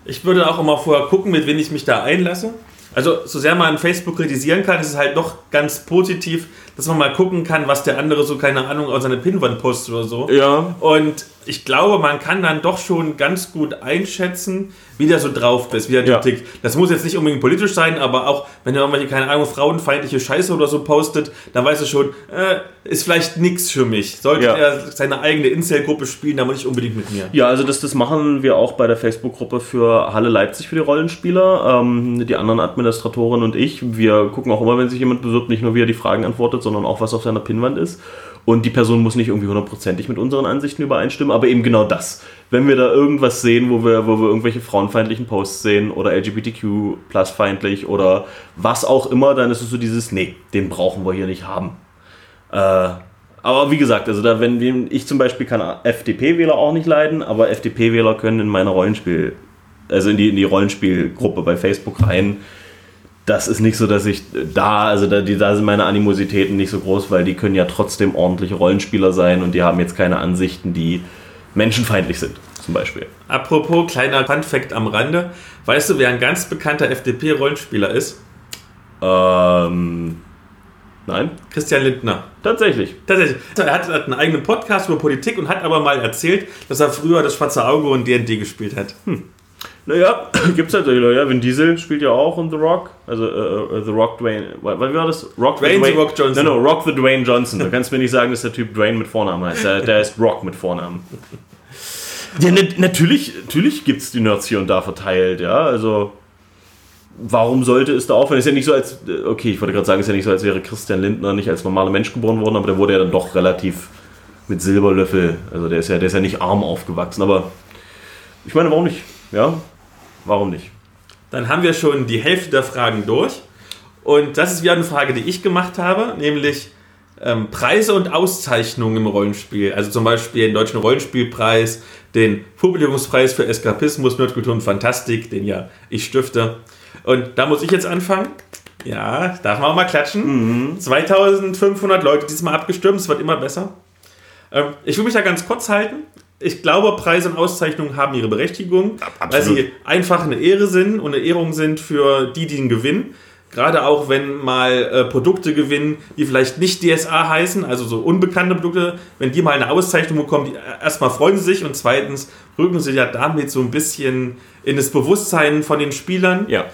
ich würde auch immer vorher gucken, mit wem ich mich da einlasse. Also, so sehr man Facebook kritisieren kann, ist es halt doch ganz positiv, dass man mal gucken kann, was der andere so, keine Ahnung, aus seiner Pinwand postet oder so. Ja. Und ich glaube, man kann dann doch schon ganz gut einschätzen, wie der so drauf ist, wie der Ja. tickt. Das muss jetzt nicht unbedingt politisch sein, aber auch, wenn er irgendwelche, keine Ahnung, frauenfeindliche Scheiße oder so postet, dann weißt du schon, äh, ist vielleicht nichts für mich. Sollte Ja. er seine eigene Incel-Gruppe spielen, aber nicht unbedingt mit mir. Ja, also das, das machen wir auch bei der Facebook-Gruppe für Halle Leipzig für die Rollenspieler. Ähm, die anderen Administratoren und ich. Wir gucken auch immer, wenn sich jemand bewirbt, nicht nur wie er die Fragen antwortet, sondern auch, was auf seiner Pinnwand ist. Und die Person muss nicht irgendwie hundertprozentig mit unseren Ansichten übereinstimmen, aber eben genau das. Wenn wir da irgendwas sehen, wo wir, wo wir irgendwelche frauenfeindlichen Posts sehen oder LGBTQ-plus-feindlich oder was auch immer, dann ist es so dieses, nee, den brauchen wir hier nicht haben. Äh, aber wie gesagt, also da, wenn ich zum Beispiel kann FDP-Wähler auch nicht leiden, aber FDP-Wähler können in meine Rollenspiel, also in die, in die Rollenspielgruppe bei Facebook rein. Das ist nicht so, dass ich da, also da, die, da sind meine Animositäten nicht so groß, weil die können ja trotzdem ordentliche Rollenspieler sein und die haben jetzt keine Ansichten, die menschenfeindlich sind, zum Beispiel. Apropos kleiner Fun-Fact am Rande. Weißt du, wer ein ganz bekannter FDP-Rollenspieler ist? Ähm, nein, Christian Lindner. tatsächlich. Tatsächlich. Er hat, hat einen eigenen Podcast über Politik und hat aber mal erzählt, dass er früher das Schwarze Auge und D&D gespielt hat. Naja, gibt's halt solche Leute. Ja, Vin Diesel spielt ja auch in The Rock. Also äh, äh, The Rock Dwayne. Wie war das? Rock Dwayne The Rock Johnson. No, no, Rock the Dwayne Johnson. Du kannst mir nicht sagen, dass der Typ Dwayne mit Vornamen heißt. Der, der ist Rock mit Vornamen. Ja, ne, natürlich, natürlich gibt's die Nerds hier und da verteilt, ja. Also, warum sollte es da aufhören? Ist ja nicht so, als. Okay, ich wollte gerade sagen, ist ja nicht so, als wäre Christian Lindner nicht als normaler Mensch geboren worden, aber der wurde ja dann doch relativ mit Silberlöffel. Also, der ist ja, der ist ja nicht arm aufgewachsen, aber. Ich meine, warum nicht? Ja, warum nicht? Dann haben wir schon die Hälfte der Fragen durch. Und das ist wieder eine Frage, die ich gemacht habe, nämlich ähm, Preise und Auszeichnungen im Rollenspiel. Also zum Beispiel den Deutschen Rollenspielpreis, den Publikumspreis für Eskapismus, Nerdkultur und Fantastik, den ja ich stifte. Und da muss ich jetzt anfangen. Ja, darf man auch mal klatschen. 2500 Leute diesmal abgestimmt, es wird immer besser. Ähm, ich will mich da ganz kurz halten. Ich glaube, Preise und Auszeichnungen haben ihre Berechtigung, weil absolut. sie einfach eine Ehre sind und eine Ehrung sind für die, die ihn gewinnen. Gerade auch wenn mal äh, Produkte gewinnen, die vielleicht nicht DSA heißen, also so unbekannte Produkte, wenn die mal eine Auszeichnung bekommen, die, erstmal freuen sie sich und zweitens rücken sie ja damit so ein bisschen in das Bewusstsein von den Spielern Ja.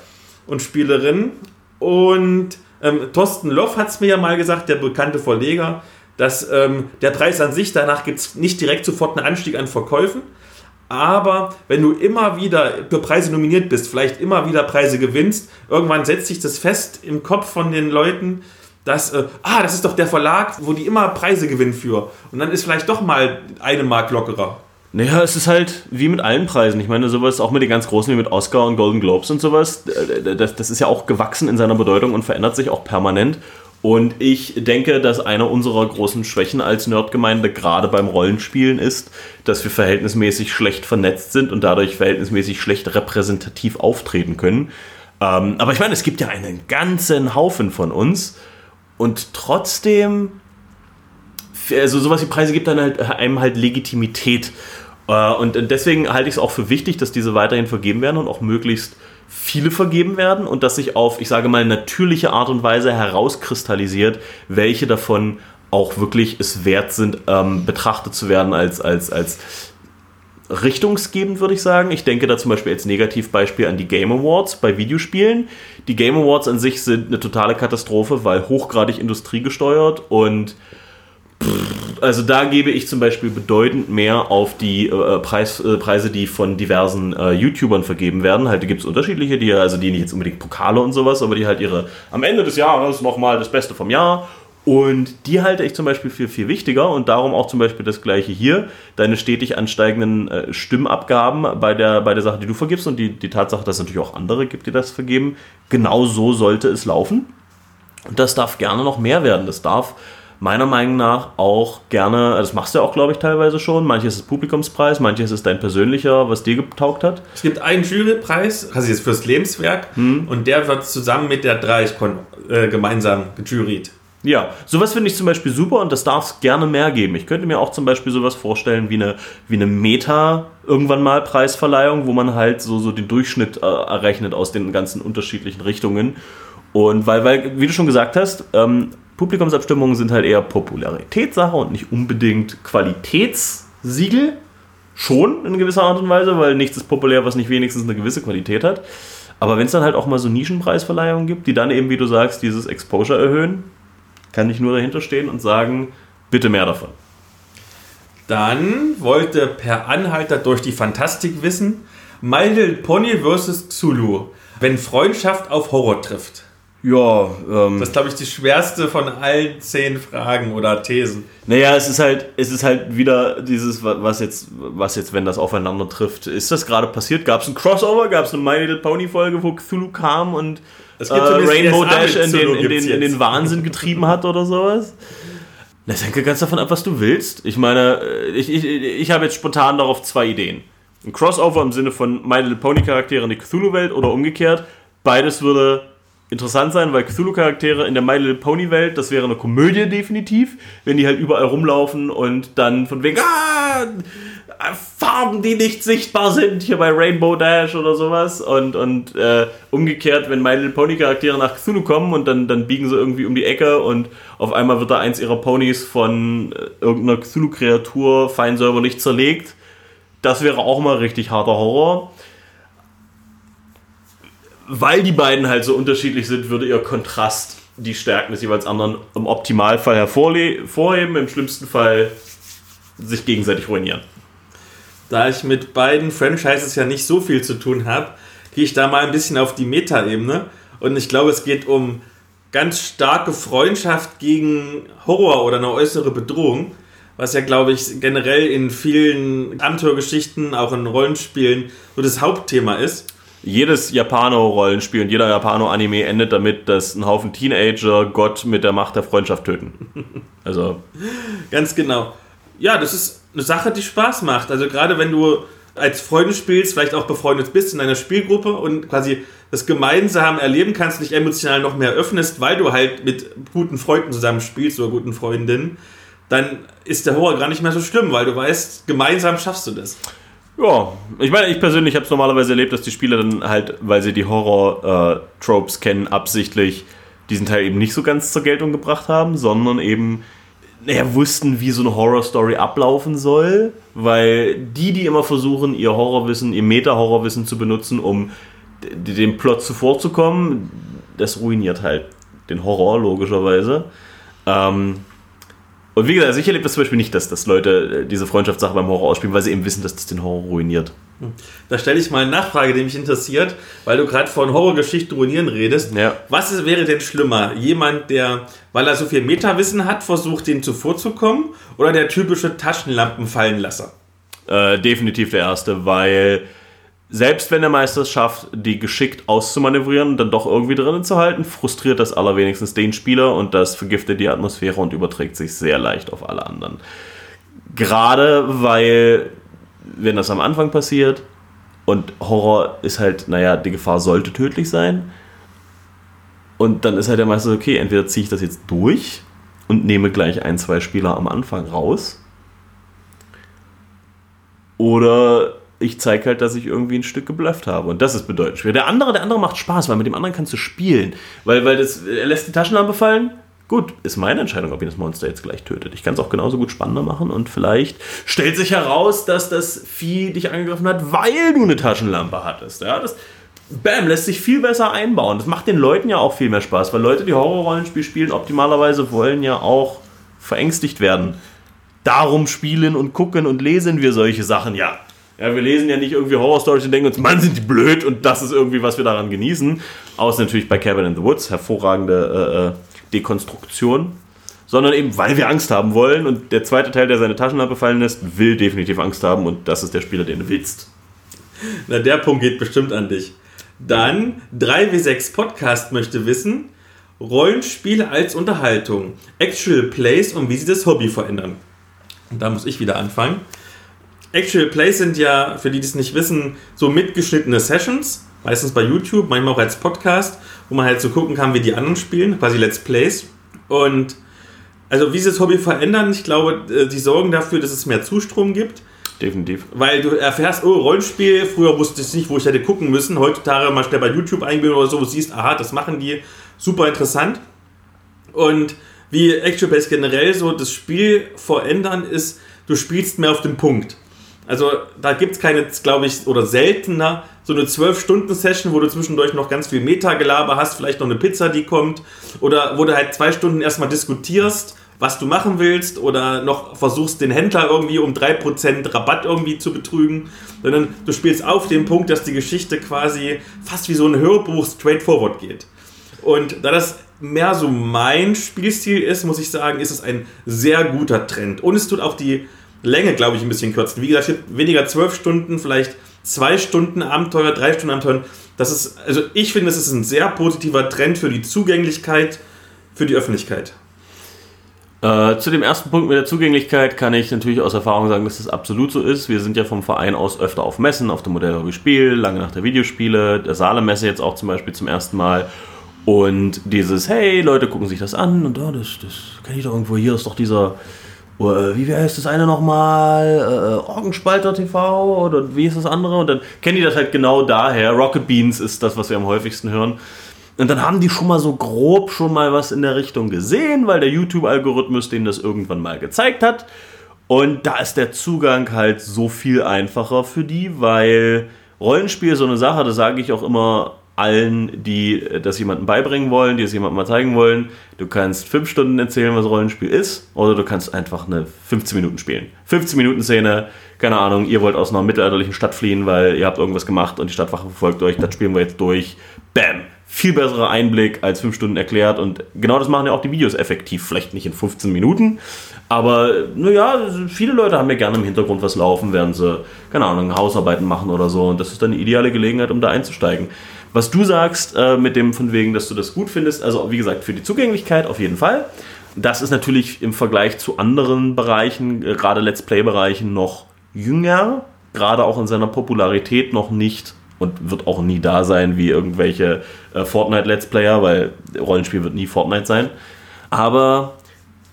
und Spielerinnen. Und ähm, Thorsten Loff hat es mir ja mal gesagt, der bekannte Verleger, dass ähm, der Preis an sich, danach gibt es nicht direkt sofort einen Anstieg an Verkäufen. Aber wenn du immer wieder für Preise nominiert bist, vielleicht immer wieder Preise gewinnst, irgendwann setzt sich das fest im Kopf von den Leuten, dass, äh, ah, das ist doch der Verlag, wo die immer Preise gewinnen für. Und dann ist vielleicht doch mal eine Mark lockerer. Naja, es ist halt wie mit allen Preisen. Ich meine, sowas auch mit den ganz großen wie mit Oscar und Golden Globes und sowas, äh, das, das ist ja auch gewachsen in seiner Bedeutung und verändert sich auch permanent. Und ich denke, dass eine unserer großen Schwächen als Nerdgemeinde gerade beim Rollenspielen ist, dass wir verhältnismäßig schlecht vernetzt sind und dadurch verhältnismäßig schlecht repräsentativ auftreten können. Ähm, aber ich meine, es gibt ja einen ganzen Haufen von uns und trotzdem also sowas wie Preise gibt dann halt einem halt Legitimität. Äh, Und deswegen halte ich es auch für wichtig, dass diese weiterhin vergeben werden und auch möglichst viele vergeben werden und dass sich auf, ich sage mal, natürliche Art und Weise herauskristallisiert, welche davon auch wirklich es wert sind, ähm, betrachtet zu werden als, als, als richtungsgebend, würde ich sagen. Ich denke da zum Beispiel als Negativbeispiel an die Game Awards bei Videospielen. Die Game Awards an sich sind eine totale Katastrophe, weil hochgradig industriegesteuert und also da gebe ich zum Beispiel bedeutend mehr auf die äh, Preis, äh, Preise, die von diversen äh, YouTubern vergeben werden. Halt, gibt es unterschiedliche, die also die nicht jetzt unbedingt Pokale und sowas, aber die halt ihre am Ende des Jahres nochmal das Beste vom Jahr. Und die halte ich zum Beispiel für viel wichtiger und darum auch zum Beispiel das gleiche hier, deine stetig ansteigenden äh, Stimmabgaben bei der, bei der Sache, die du vergibst und die, die Tatsache, dass es natürlich auch andere gibt, die das vergeben. Genau so sollte es laufen. Und das darf gerne noch mehr werden. Das darf meiner Meinung nach auch gerne, das machst du ja auch, glaube ich, teilweise schon. Manches ist Publikumspreis, manches ist dein persönlicher, was dir getaugt hat. Es gibt einen Jurypreis, quasi jetzt fürs Lebenswerk, hm. und der wird zusammen mit der Dreichkon äh, gemeinsam gejuriert. Ja, sowas finde ich zum Beispiel super und das darf es gerne mehr geben. Ich könnte mir auch zum Beispiel sowas vorstellen wie eine, wie eine Meta irgendwann mal Preisverleihung, wo man halt so, so den Durchschnitt äh, errechnet aus den ganzen unterschiedlichen Richtungen. Und weil, weil wie du schon gesagt hast, ähm, Publikumsabstimmungen sind halt eher Popularitätssache und nicht unbedingt Qualitätssiegel. Schon in gewisser Art und Weise, weil nichts ist populär, was nicht wenigstens eine gewisse Qualität hat. Aber wenn es dann halt auch mal so Nischenpreisverleihungen gibt, die dann eben, wie du sagst, dieses Exposure erhöhen, kann ich nur dahinter stehen und sagen, bitte mehr davon. Dann wollte Per Anhalter durch die Fantastik wissen, My Little Pony vs. Xulu, wenn Freundschaft auf Horror trifft. Ja, ähm, das ist, glaube ich, die schwerste von allen zehn Fragen oder Thesen. Naja, es ist halt, es ist halt wieder dieses, was jetzt, was jetzt, wenn das aufeinander trifft. Ist das gerade passiert? Gab es ein Crossover? Gab es eine My Little Pony Folge, wo Cthulhu kam und äh, Rainbow Dash in den, in, den, in den Wahnsinn getrieben hat oder sowas? Das hängt ganz davon ab, was du willst. Ich meine, äh, ich, ich, ich habe jetzt spontan darauf zwei Ideen. Ein Crossover im Sinne von My Little Pony Charaktere in die Cthulhu-Welt oder umgekehrt. Beides würde interessant sein, weil Cthulhu-Charaktere in der My Little Pony-Welt, das wäre eine Komödie definitiv, wenn die halt überall rumlaufen und dann von wegen, ah, Farben, die nicht sichtbar sind, hier bei Rainbow Dash oder sowas. Und, und äh, umgekehrt, wenn My Little Pony-Charaktere nach Cthulhu kommen und dann, dann biegen sie irgendwie um die Ecke und auf einmal wird da eins ihrer Ponys von äh, irgendeiner Cthulhu-Kreatur fein säuberlich zerlegt. Das wäre auch mal richtig harter Horror weil die beiden halt so unterschiedlich sind, würde ihr Kontrast die Stärken des jeweils anderen im Optimalfall hervorheben, im schlimmsten Fall sich gegenseitig ruinieren. Da ich mit beiden Franchises ja nicht so viel zu tun habe, gehe ich da mal ein bisschen auf die Meta-Ebene. Und ich glaube, es geht um ganz starke Freundschaft gegen Horror oder eine äußere Bedrohung, was ja, glaube ich, generell in vielen Abenteuergeschichten, auch in Rollenspielen, so das Hauptthema ist jedes Japano-Rollenspiel und jeder Japano-Anime endet damit, dass ein Haufen Teenager Gott mit der Macht der Freundschaft töten. Also. Ganz genau. Ja, das ist eine Sache, die Spaß macht. Also gerade wenn du als Freunde spielst, vielleicht auch befreundet bist in einer Spielgruppe und quasi das gemeinsam erleben kannst, dich emotional noch mehr öffnest, weil du halt mit guten Freunden zusammen spielst oder guten Freundinnen, dann ist der Horror gar nicht mehr so schlimm, weil du weißt, gemeinsam schaffst du das. Ja, ich meine, ich persönlich habe es normalerweise erlebt, dass die Spieler dann halt, weil sie die Horror-Tropes äh, kennen, absichtlich diesen Teil eben nicht so ganz zur Geltung gebracht haben, sondern eben naja, wussten, wie so eine Horror-Story ablaufen soll, weil die, die immer versuchen, ihr Horrorwissen, ihr Meta-Horrorwissen zu benutzen, um dem Plot zuvorzukommen, das ruiniert halt den Horror, logischerweise. Ähm, und wie gesagt, also ich erlebe das zum Beispiel nicht, dass, dass Leute äh, diese Freundschaftssache beim Horror ausspielen, weil sie eben wissen, dass das den Horror ruiniert. Da stelle ich mal eine Nachfrage, die mich interessiert, weil du gerade von Horrorgeschichten ruinieren redest. Ja. Was ist, wäre denn schlimmer? Jemand, der, weil er so viel Metawissen hat, versucht, dem zuvorzukommen? Oder der typische Taschenlampenfallenlasser? Äh, definitiv der erste, weil selbst wenn der Meister es schafft, die geschickt auszumanövrieren und dann doch irgendwie drinnen zu halten, frustriert das allerwenigstens den Spieler und das vergiftet die Atmosphäre und überträgt sich sehr leicht auf alle anderen. Gerade weil, wenn das am Anfang passiert und Horror ist halt, naja, die Gefahr sollte tödlich sein. Und dann ist halt der Meister, okay, entweder ziehe ich das jetzt durch und nehme gleich ein, zwei Spieler am Anfang raus. Oder ich zeige halt, dass ich irgendwie ein Stück geblufft habe. Und das ist bedeutend schwer. Der andere, der andere macht Spaß, weil mit dem anderen kannst du spielen. Weil, weil das, er lässt die Taschenlampe fallen. Gut, ist meine Entscheidung, ob ihn das Monster jetzt gleich tötet. Ich kann es auch genauso gut spannender machen und vielleicht stellt sich heraus, dass das Vieh dich angegriffen hat, weil du eine Taschenlampe hattest. Ja, das, Bam, lässt sich viel besser einbauen. Das macht den Leuten ja auch viel mehr Spaß, weil Leute, die Horrorrollenspiel spielen, optimalerweise wollen ja auch verängstigt werden. Darum spielen und gucken und lesen wir solche Sachen ja. Ja, wir lesen ja nicht irgendwie Horror-Stories und denken uns, Mann, sind die blöd und das ist irgendwie, was wir daran genießen. Außer natürlich bei Cabin in the Woods, hervorragende äh, äh Dekonstruktion. sondern eben, weil wir Angst haben wollen. Und der zweite Teil, der seine Taschenlampe fallen lässt, will definitiv Angst haben und das ist der Spieler, den du willst. Na, der Punkt geht bestimmt an dich. Dann 3W6 Podcast möchte wissen, Rollenspiele als Unterhaltung, Actual Plays und wie sie das Hobby verändern. Und da muss ich wieder anfangen. Actual Plays sind ja, für die, die es nicht wissen, so mitgeschnittene Sessions, meistens bei YouTube, manchmal auch als Podcast, wo man halt so gucken kann, wie die anderen spielen, quasi Let's Plays. Und also wie sie das Hobby verändern, ich glaube, äh, die sorgen dafür, dass es mehr Zustrom gibt. Definitiv. Weil du erfährst, oh, Rollenspiel, früher wusste ich nicht, wo ich hätte gucken müssen. Heutzutage mal schnell bei YouTube eingeben oder so, wo du siehst, aha, das machen die. Super interessant. Und wie Actual Plays generell so das Spiel verändern ist, du spielst mehr auf den Punkt. Also da gibt es keine, glaube ich, oder seltener so eine 12-Stunden-Session, wo du zwischendurch noch ganz viel Metagelaber hast, vielleicht noch eine Pizza, die kommt, oder wo du halt zwei Stunden erstmal diskutierst, was du machen willst, oder noch versuchst, den Händler irgendwie um 3% Rabatt irgendwie zu betrügen, sondern du spielst auf den Punkt, dass die Geschichte quasi fast wie so ein Hörbuch straightforward geht. Und da das mehr so mein Spielstil ist, muss ich sagen, ist es ein sehr guter Trend. Und es tut auch die Länge, glaube ich, ein bisschen kürzen. Wie gesagt, weniger zwölf Stunden, vielleicht zwei Stunden Abenteuer, drei Stunden Abenteuer. Das ist, also ich finde, es ist ein sehr positiver Trend für die Zugänglichkeit für die Öffentlichkeit. Äh, zu dem ersten Punkt mit der Zugänglichkeit kann ich natürlich aus Erfahrung sagen, dass das absolut so ist. Wir sind ja vom Verein aus öfter auf Messen, auf dem Modellhobby Spiel, lange nach der Videospiele, der Saale-Messe jetzt auch zum Beispiel zum ersten Mal. Und dieses, hey, Leute gucken sich das an und oh, das, das kenne ich doch irgendwo, hier ist doch dieser wie heißt das eine nochmal? Äh, Orgenspalter TV oder wie ist das andere? Und dann kennen die das halt genau daher. Rocket Beans ist das, was wir am häufigsten hören. Und dann haben die schon mal so grob schon mal was in der Richtung gesehen, weil der YouTube-Algorithmus denen das irgendwann mal gezeigt hat. Und da ist der Zugang halt so viel einfacher für die, weil Rollenspiel so eine Sache, das sage ich auch immer allen, die äh, das jemandem beibringen wollen, die es jemandem mal zeigen wollen. Du kannst fünf Stunden erzählen, was Rollenspiel ist, oder du kannst einfach eine 15 Minuten spielen. 15 Minuten Szene, keine Ahnung, ihr wollt aus einer mittelalterlichen Stadt fliehen, weil ihr habt irgendwas gemacht und die Stadtwache verfolgt euch, das spielen wir jetzt durch. Bam! Viel besserer Einblick als fünf Stunden erklärt und genau das machen ja auch die Videos effektiv. Vielleicht nicht in 15 Minuten, aber naja, viele Leute haben ja gerne im Hintergrund was laufen, während sie, keine Ahnung, Hausarbeiten machen oder so und das ist dann eine ideale Gelegenheit, um da einzusteigen. Was du sagst, äh, mit dem von wegen, dass du das gut findest, also wie gesagt, für die Zugänglichkeit auf jeden Fall. Das ist natürlich im Vergleich zu anderen Bereichen, äh, gerade Let's Play-Bereichen, noch jünger, gerade auch in seiner Popularität noch nicht und wird auch nie da sein wie irgendwelche äh, Fortnite-Let's Player, weil Rollenspiel wird nie Fortnite sein. Aber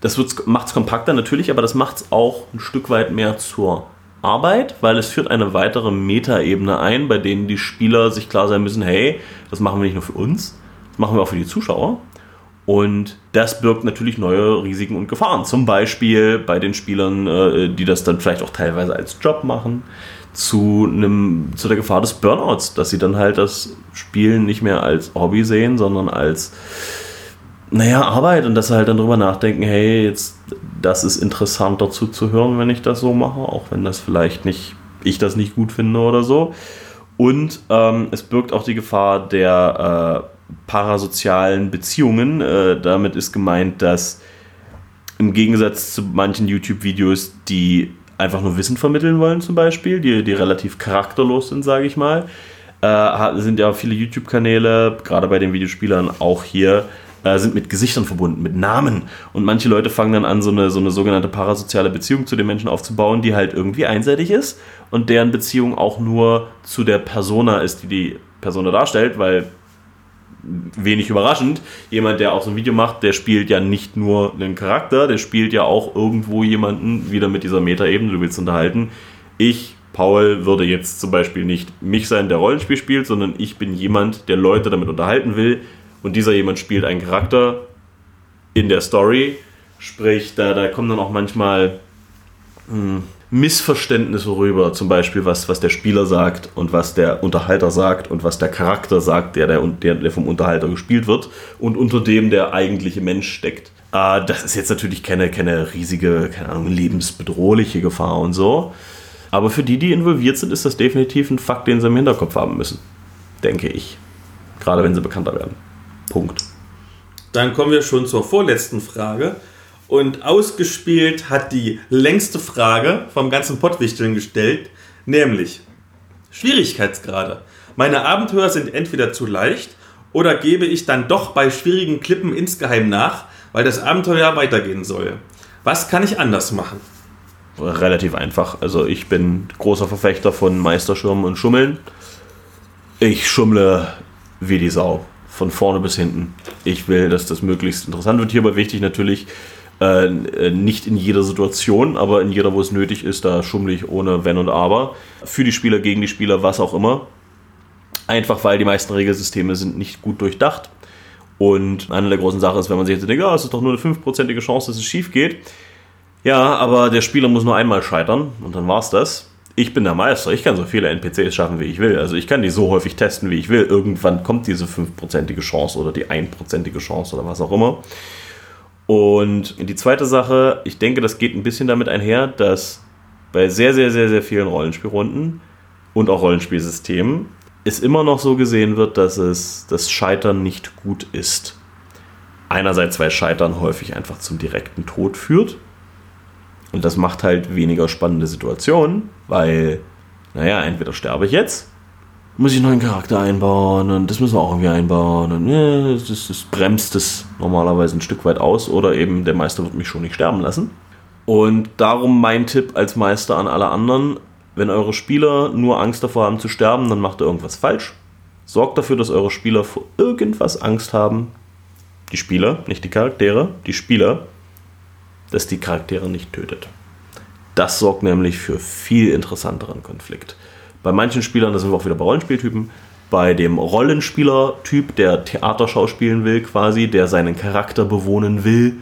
das macht es kompakter natürlich, aber das macht es auch ein Stück weit mehr zur Arbeit, weil es führt eine weitere Metaebene ein, bei denen die Spieler sich klar sein müssen, hey, das machen wir nicht nur für uns, das machen wir auch für die Zuschauer. Und das birgt natürlich neue Risiken und Gefahren. Zum Beispiel bei den Spielern, äh, die das dann vielleicht auch teilweise als Job machen, zu, einem, zu der Gefahr des Burnouts, dass sie dann halt das Spielen nicht mehr als Hobby sehen, sondern als naja, Arbeit und dass sie halt dann drüber nachdenken, hey, jetzt, das ist interessant dazu zu hören, wenn ich das so mache, auch wenn das vielleicht nicht, ich das nicht gut finde oder so. Und ähm, es birgt auch die Gefahr der äh, parasozialen Beziehungen. Äh, damit ist gemeint, dass im Gegensatz zu manchen YouTube-Videos, die einfach nur Wissen vermitteln wollen, zum Beispiel, die, die relativ charakterlos sind, sage ich mal, äh, sind ja viele YouTube-Kanäle, gerade bei den Videospielern auch hier, äh, sind mit Gesichtern verbunden, mit Namen. Und manche Leute fangen dann an, so eine, so eine sogenannte parasoziale Beziehung zu den Menschen aufzubauen, die halt irgendwie einseitig ist und deren Beziehung auch nur zu der Persona ist, die die Persona darstellt, weil wenig überraschend, jemand, der auch so ein Video macht, der spielt ja nicht nur einen Charakter, der spielt ja auch irgendwo jemanden, wieder mit dieser Metaebene, du willst unterhalten. Ich, Paul, würde jetzt zum Beispiel nicht mich sein, der Rollenspiel spielt, sondern ich bin jemand, der Leute damit unterhalten will, und dieser jemand spielt einen Charakter in der Story. Sprich, da, da kommen dann auch manchmal mh, hm, Missverständnisse rüber, zum Beispiel was, was der Spieler sagt und was der Unterhalter sagt und was der Charakter sagt, der, der, der vom Unterhalter gespielt wird und unter dem der eigentliche Mensch steckt. Äh, das ist jetzt natürlich keine, keine riesige, keine Ahnung, lebensbedrohliche Gefahr und so. Aber für die, die involviert sind, ist das definitiv ein Fakt, den sie im Hinterkopf haben müssen. Denke ich. Gerade wenn sie bekannter werden. Punkt. Dann kommen wir schon zur vorletzten Frage. und ausgespielt hat die längste Frage vom ganzen Pottwichteln gestellt, nämlich Schwierigkeitsgrade. Meine Abenteuer sind entweder zu leicht oder gebe ich dann doch bei schwierigen Klippen insgeheim nach, weil das Abenteuer weitergehen soll. Was kann ich anders machen? Relativ einfach. Also ich bin großer Verfechter von Meisterschirmen und Schummeln. Ich schummle wie die Sau. Von vorne bis hinten. Ich will, dass das möglichst interessant wird. Hierbei wichtig natürlich, äh, nicht in jeder Situation, aber in jeder, wo es nötig ist, da schummle ich ohne Wenn und Aber. Für die Spieler, gegen die Spieler, was auch immer. Einfach weil die meisten Regelsysteme sind nicht gut durchdacht. Und eine der großen Sachen ist, wenn man sich jetzt denkt, ja, es ist doch nur eine fünfprozentige Chance, dass es schief geht. Ja, aber der Spieler muss nur einmal scheitern und dann war's das. Ich bin der Meister, ich kann so viele NPCs schaffen, wie ich will. Also ich kann die so häufig testen, wie ich will. Irgendwann kommt diese fünfprozentige Chance oder die einprozentige Chance oder was auch immer. Und die zweite Sache, ich denke, das geht ein bisschen damit einher, dass bei sehr, sehr, sehr, sehr vielen Rollenspielrunden und auch Rollenspielsystemen es immer noch so gesehen wird, dass es das Scheitern nicht gut ist. Einerseits, weil Scheitern häufig einfach zum direkten Tod führt. Und das macht halt weniger spannende Situationen, weil, naja, entweder sterbe ich jetzt, muss ich einen neuen Charakter einbauen und das müssen wir auch irgendwie einbauen und ja, das, das bremst es normalerweise ein Stück weit aus oder eben der Meister wird mich schon nicht sterben lassen. Und darum mein Tipp als Meister an alle anderen, wenn eure Spieler nur Angst davor haben zu sterben, dann macht ihr irgendwas falsch. Sorgt dafür, dass eure Spieler vor irgendwas Angst haben. Die Spieler, nicht die Charaktere, die Spieler, dass die Charaktere nicht tötet. Das sorgt nämlich für viel interessanteren Konflikt. Bei manchen Spielern, da sind wir auch wieder bei Rollenspieltypen, bei dem Rollenspieler-Typ, der Theaterschau spielen will, quasi, der seinen Charakter bewohnen will,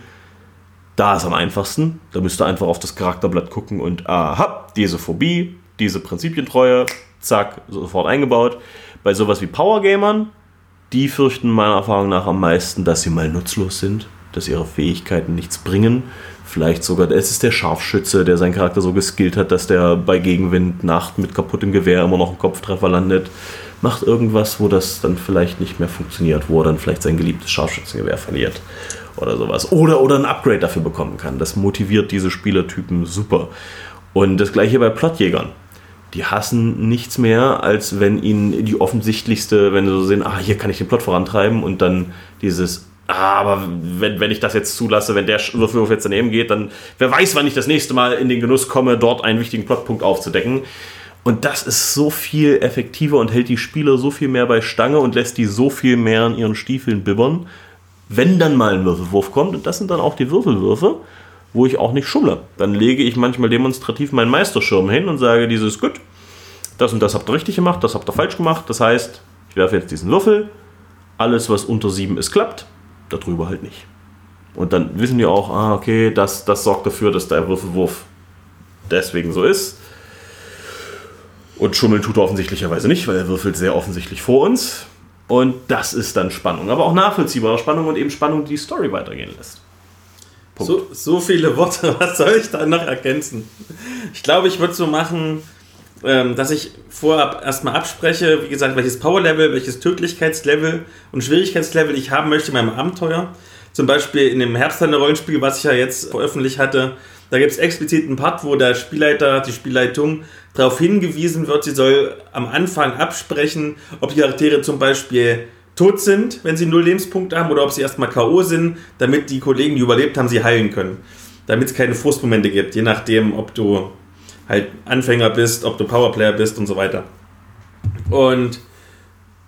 da ist am einfachsten. Da müsst ihr einfach auf das Charakterblatt gucken und aha, diese Phobie, diese Prinzipientreue, zack, sofort eingebaut. Bei sowas wie Powergamern, die fürchten meiner Erfahrung nach am meisten, dass sie mal nutzlos sind, dass ihre Fähigkeiten nichts bringen. Vielleicht sogar, es ist der Scharfschütze, der seinen Charakter so geskillt hat, dass der bei Gegenwind, Nacht mit kaputtem Gewehr immer noch einen Kopftreffer landet. Macht irgendwas, wo das dann vielleicht nicht mehr funktioniert, wo er dann vielleicht sein geliebtes Scharfschützengewehr verliert oder sowas. Oder, oder ein Upgrade dafür bekommen kann. Das motiviert diese Spielertypen super. Und das gleiche bei Plotjägern die hassen nichts mehr, als wenn ihnen die offensichtlichste, wenn sie so sehen, ah, hier kann ich den Plot vorantreiben und dann dieses, aber wenn, wenn ich das jetzt zulasse, wenn der Würfelwurf jetzt daneben geht, dann wer weiß, wann ich das nächste Mal in den Genuss komme, dort einen wichtigen Plotpunkt aufzudecken. Und das ist so viel effektiver und hält die Spieler so viel mehr bei Stange und lässt die so viel mehr in ihren Stiefeln bibbern, wenn dann mal ein Würfelwurf kommt. Und das sind dann auch die Würfelwürfe wo ich auch nicht schummle. Dann lege ich manchmal demonstrativ meinen Meisterschirm hin und sage, dieses gut, das und das habt ihr richtig gemacht, das habt ihr falsch gemacht. Das heißt, ich werfe jetzt diesen Würfel, alles was unter 7 ist, klappt, darüber halt nicht. Und dann wissen die auch, ah, okay, das, das sorgt dafür, dass der Würfelwurf deswegen so ist. Und schummeln tut er offensichtlicherweise nicht, weil er würfelt sehr offensichtlich vor uns. Und das ist dann Spannung, aber auch nachvollziehbare Spannung und eben Spannung, die die Story weitergehen lässt. So, so viele Worte, was soll ich da noch ergänzen? Ich glaube, ich würde so machen, ähm, dass ich vorab erstmal abspreche, wie gesagt, welches Power-Level, welches Tödlichkeitslevel und Schwierigkeitslevel ich haben möchte in meinem Abenteuer. Zum Beispiel in dem Herbsthandel Rollenspiel, was ich ja jetzt veröffentlicht hatte, da gibt es explizit einen Part, wo der Spielleiter, die Spielleitung darauf hingewiesen wird, sie soll am Anfang absprechen, ob die Charaktere zum Beispiel tot sind, wenn sie null Lebenspunkte haben, oder ob sie erstmal K.O. sind, damit die Kollegen, die überlebt haben, sie heilen können. Damit es keine Frustmomente gibt, je nachdem, ob du halt Anfänger bist, ob du Powerplayer bist und so weiter. Und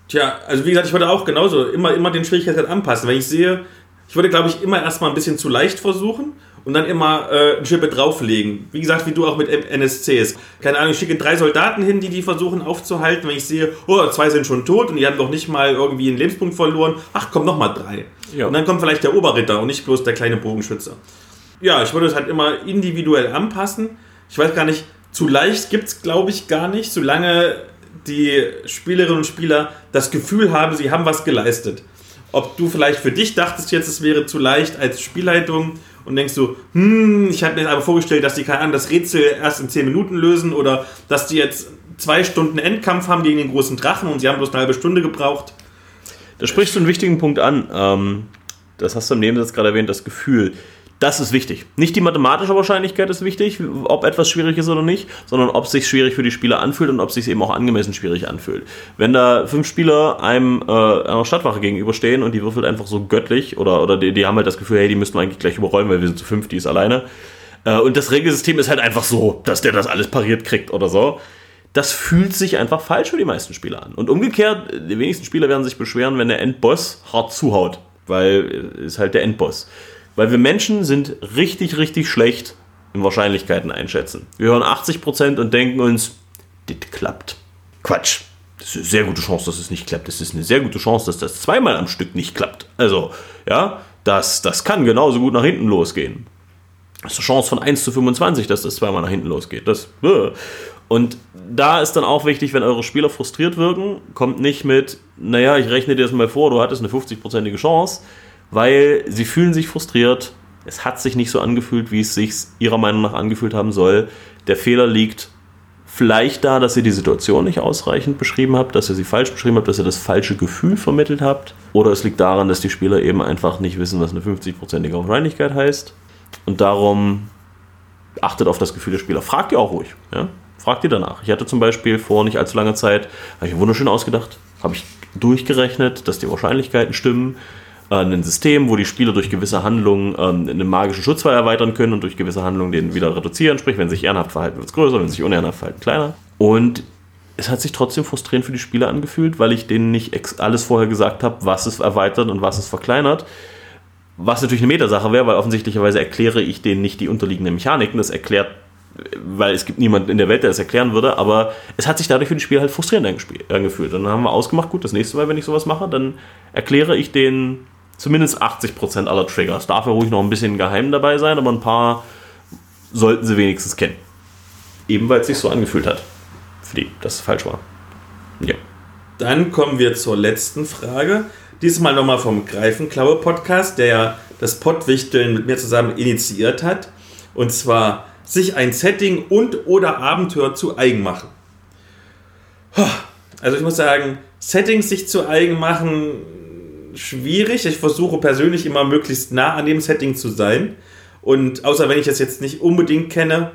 tja, also wie gesagt, ich würde auch genauso immer, immer den Schwierigkeitsgrad anpassen. Wenn ich sehe, ich würde, glaube ich, immer erstmal ein bisschen zu leicht versuchen und dann immer äh, ein Schippe drauflegen. Wie gesagt, wie du auch mit NSCs. Keine Ahnung, ich schicke drei Soldaten hin, die die versuchen aufzuhalten. Wenn ich sehe, oh, zwei sind schon tot und die haben doch nicht mal irgendwie einen Lebenspunkt verloren. Ach, komm, noch mal drei. Ja. Und dann kommt vielleicht der Oberritter und nicht bloß der kleine Bogenschütze. Ja, ich würde es halt immer individuell anpassen. Ich weiß gar nicht, zu leicht gibt es, glaube ich, gar nicht, solange die Spielerinnen und Spieler das Gefühl haben, sie haben was geleistet. Ob du vielleicht für dich dachtest jetzt, es wäre zu leicht als Spielleitung und denkst du, hm, ich habe mir aber vorgestellt, dass die keine Ahnung, das Rätsel erst in 10 Minuten lösen oder dass die jetzt zwei Stunden Endkampf haben gegen den großen Drachen und sie haben bloß eine halbe Stunde gebraucht. Da sprichst du einen wichtigen Punkt an. Ähm, das hast du im Nebensatz gerade erwähnt, das Gefühl. Das ist wichtig. Nicht die mathematische Wahrscheinlichkeit ist wichtig, ob etwas schwierig ist oder nicht, sondern ob es sich schwierig für die Spieler anfühlt und ob es sich eben auch angemessen schwierig anfühlt. Wenn da fünf Spieler einem äh, einer Stadtwache gegenüberstehen und die würfelt einfach so göttlich oder, oder die, die haben halt das Gefühl, hey, die müssten wir eigentlich gleich überrollen, weil wir sind zu fünf, die ist alleine. Äh, und das Regelsystem ist halt einfach so, dass der das alles pariert kriegt oder so. Das fühlt sich einfach falsch für die meisten Spieler an. Und umgekehrt, die wenigsten Spieler werden sich beschweren, wenn der Endboss hart zuhaut, weil ist halt der Endboss. Weil wir Menschen sind richtig, richtig schlecht in Wahrscheinlichkeiten einschätzen. Wir hören 80% und denken uns, das klappt. Quatsch. Das ist eine sehr gute Chance, dass es nicht klappt. Das ist eine sehr gute Chance, dass das zweimal am Stück nicht klappt. Also, ja, das, das kann genauso gut nach hinten losgehen. Das ist eine Chance von 1 zu 25, dass das zweimal nach hinten losgeht. Das, äh. und da ist dann auch wichtig, wenn eure Spieler frustriert wirken, kommt nicht mit, naja, ich rechne dir das mal vor, du hattest eine 50-prozentige Chance, weil sie fühlen sich frustriert. Es hat sich nicht so angefühlt, wie es sich ihrer Meinung nach angefühlt haben soll. Der Fehler liegt vielleicht da, dass ihr die Situation nicht ausreichend beschrieben habt, dass ihr sie falsch beschrieben habt, dass ihr das falsche Gefühl vermittelt habt. Oder es liegt daran, dass die Spieler eben einfach nicht wissen, was eine 50-prozentige Wahrscheinlichkeit heißt. Und darum achtet auf das Gefühl der Spieler. Fragt ihr auch ruhig. Ja? Fragt ihr danach. Ich hatte zum Beispiel vor nicht allzu langer Zeit, habe ich wunderschön ausgedacht, habe ich durchgerechnet, dass die Wahrscheinlichkeiten stimmen äh, ein System, wo die Spieler durch gewisse Handlungen ähm, einen magischen Schutzfall erweitern können und durch gewisse Handlungen den wieder reduzieren. Sprich, wenn sie sich ehrenhaft verhalten, wird es größer, wenn sie sich unehrenhaft verhalten, kleiner. Und es hat sich trotzdem frustrierend für die Spieler angefühlt, weil ich denen nicht alles vorher gesagt habe, was es erweitert und was es verkleinert. Was natürlich eine Metasache wäre, weil offensichtlicherweise erkläre ich denen nicht die unterliegenden Mechaniken. Das erklärt, weil es gibt niemanden in der Welt, der das erklären würde, aber es hat sich dadurch für die Spieler halt frustrierend angefühlt. Dann haben wir ausgemacht, gut, das nächste Mal, wenn ich sowas mache, dann erkläre ich denen zumindest 80% aller Trigger. Es darf ja ruhig noch ein bisschen geheim dabei sein, aber ein paar sollten sie wenigstens kennen. Eben weil es sich so angefühlt hat. Für die, dass es falsch war. Ja. Dann kommen wir zur letzten Frage. Diesmal nochmal vom Greifenklaue Podcast, der ja das Pottwichteln mit mir zusammen initiiert hat. Und zwar sich ein Setting und oder Abenteuer zu eigen machen. Also ich muss sagen, Settings sich zu eigen machen schwierig. Ich versuche persönlich immer möglichst nah an dem Setting zu sein. Und außer wenn ich es jetzt nicht unbedingt kenne,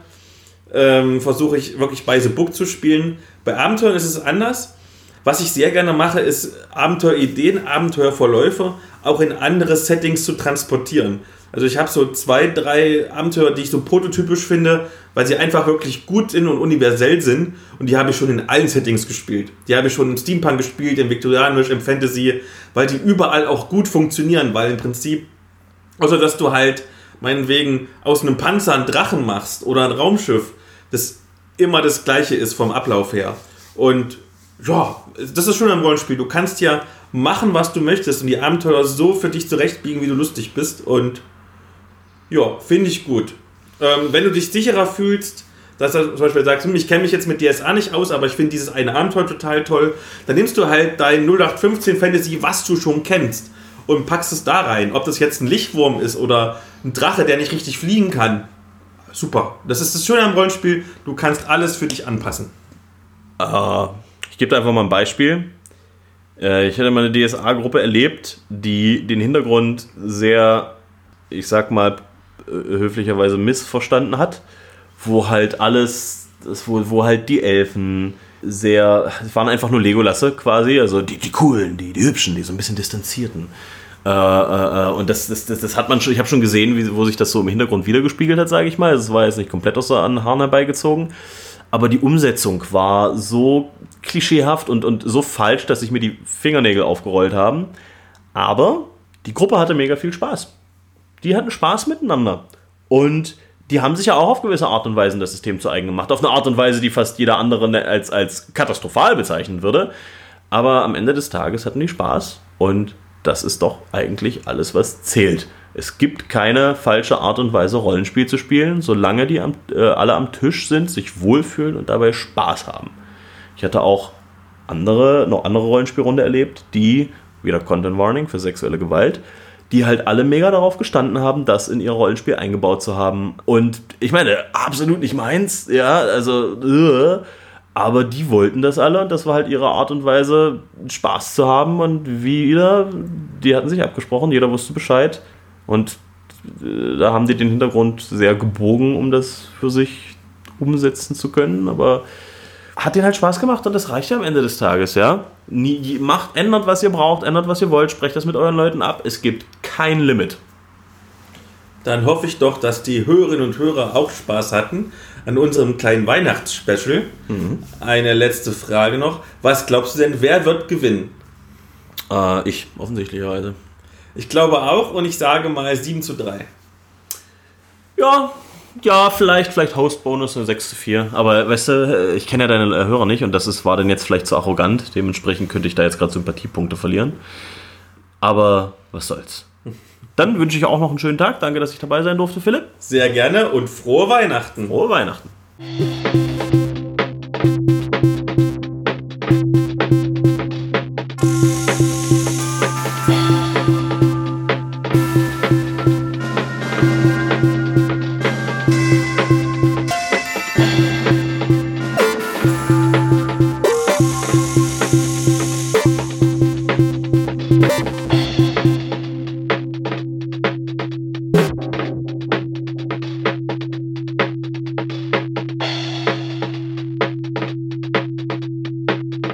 ähm, versuche ich wirklich bei The Book zu spielen. Bei Abenteuern ist es anders. Was ich sehr gerne mache, ist Abenteuerideen, Abenteuerverläufe auch in andere Settings zu transportieren. Also ich habe so zwei, drei Abenteuer, die ich so prototypisch finde, weil sie einfach wirklich gut sind und universell sind. Und die habe ich schon in allen Settings gespielt. Die habe ich schon im Steampunk gespielt, im Viktorianisch, im Fantasy, weil die überall auch gut funktionieren, weil im Prinzip, außer dass du halt meinetwegen aus einem Panzer einen Drachen machst oder ein Raumschiff, das immer das gleiche ist vom Ablauf her. Und ja, das ist schon ein Rollenspiel. Du kannst ja machen, was du möchtest und die Abenteuer so für dich zurechtbiegen, wie du lustig bist. Und ja, finde ich gut. Ähm, wenn du dich sicherer fühlst, dass du zum Beispiel sagst, hm, ich kenne mich jetzt mit DSA nicht aus, aber ich finde dieses eine Abenteuer total toll, dann nimmst du halt dein 0815 Fantasy, was du schon kennst, und packst es da rein. Ob das jetzt ein Lichtwurm ist oder ein Drache, der nicht richtig fliegen kann. Super. Das ist das Schöne am Rollenspiel, du kannst alles für dich anpassen. Uh, ich gebe einfach mal ein Beispiel. Äh, ich hatte mal eine DSA-Gruppe erlebt, die den Hintergrund sehr, ich sag mal, höflicherweise missverstanden hat, wo halt alles, wo, wo halt die Elfen sehr, es waren einfach nur Legolasse quasi, also die, die coolen, die, die hübschen, die so ein bisschen distanzierten. Äh, äh, äh und das, das, das, das, hat man schon, ich habe schon gesehen, wie, wo sich das so im Hintergrund wiedergespiegelt hat, sage ich mal. Es war jetzt nicht komplett aus den Haaren herbeigezogen. Aber die Umsetzung war so klischeehaft und, und so falsch, dass sich mir die Fingernägel aufgerollt haben. Aber die Gruppe hatte mega viel Spaß die hatten Spaß miteinander. Und die haben sich ja auch auf gewisse Art und Weise das System zu eigen gemacht. Auf eine Art und Weise, die fast jeder andere ne, als, als katastrophal bezeichnen würde. Aber am Ende des Tages hatten die Spaß und das ist doch eigentlich alles, was zählt. Es gibt keine falsche Art und Weise, Rollenspiel zu spielen, solange die am, äh, alle am Tisch sind, sich wohlfühlen und dabei Spaß haben. Ich hatte auch andere, noch andere Rollenspielrunde erlebt, die, wieder Content Warning für sexuelle Gewalt, die halt alle mega darauf gestanden haben, das in ihr Rollenspiel eingebaut zu haben. Und ich meine, absolut nicht meins, ja, also, uh, aber die wollten das alle und das war halt ihre Art und Weise, Spaß zu haben und wieder, die hatten sich abgesprochen, jeder wusste Bescheid und äh, da haben die den Hintergrund sehr gebogen, um das für sich umsetzen zu können. Aber hat denen halt Spaß gemacht und das reicht ja am Ende des Tages, ja. Macht, ändert, was ihr braucht, ändert, was ihr wollt, sprecht das mit euren Leuten ab. Es gibt kein Limit. Dann hoffe ich doch, dass die Hörerinnen und Hörer auch Spaß hatten an unserem kleinen Weihnachtsspecial. Mhm. Eine letzte Frage noch. Was glaubst du denn, wer wird gewinnen? Äh, ich, offensichtlicherweise. Ich glaube auch und ich sage mal 7 zu 3. Ja, ja, vielleicht, vielleicht Host-Bonus eine 6 zu 4. Aber weißt du, ich kenne ja deine Hörer nicht und das ist, war dann jetzt vielleicht zu arrogant. Dementsprechend könnte ich da jetzt gerade Sympathiepunkte verlieren. Aber was soll's. Dann wünsche ich auch noch einen schönen Tag. Danke, dass ich dabei sein durfte, Philipp. Sehr gerne und frohe Weihnachten. Frohe Weihnachten.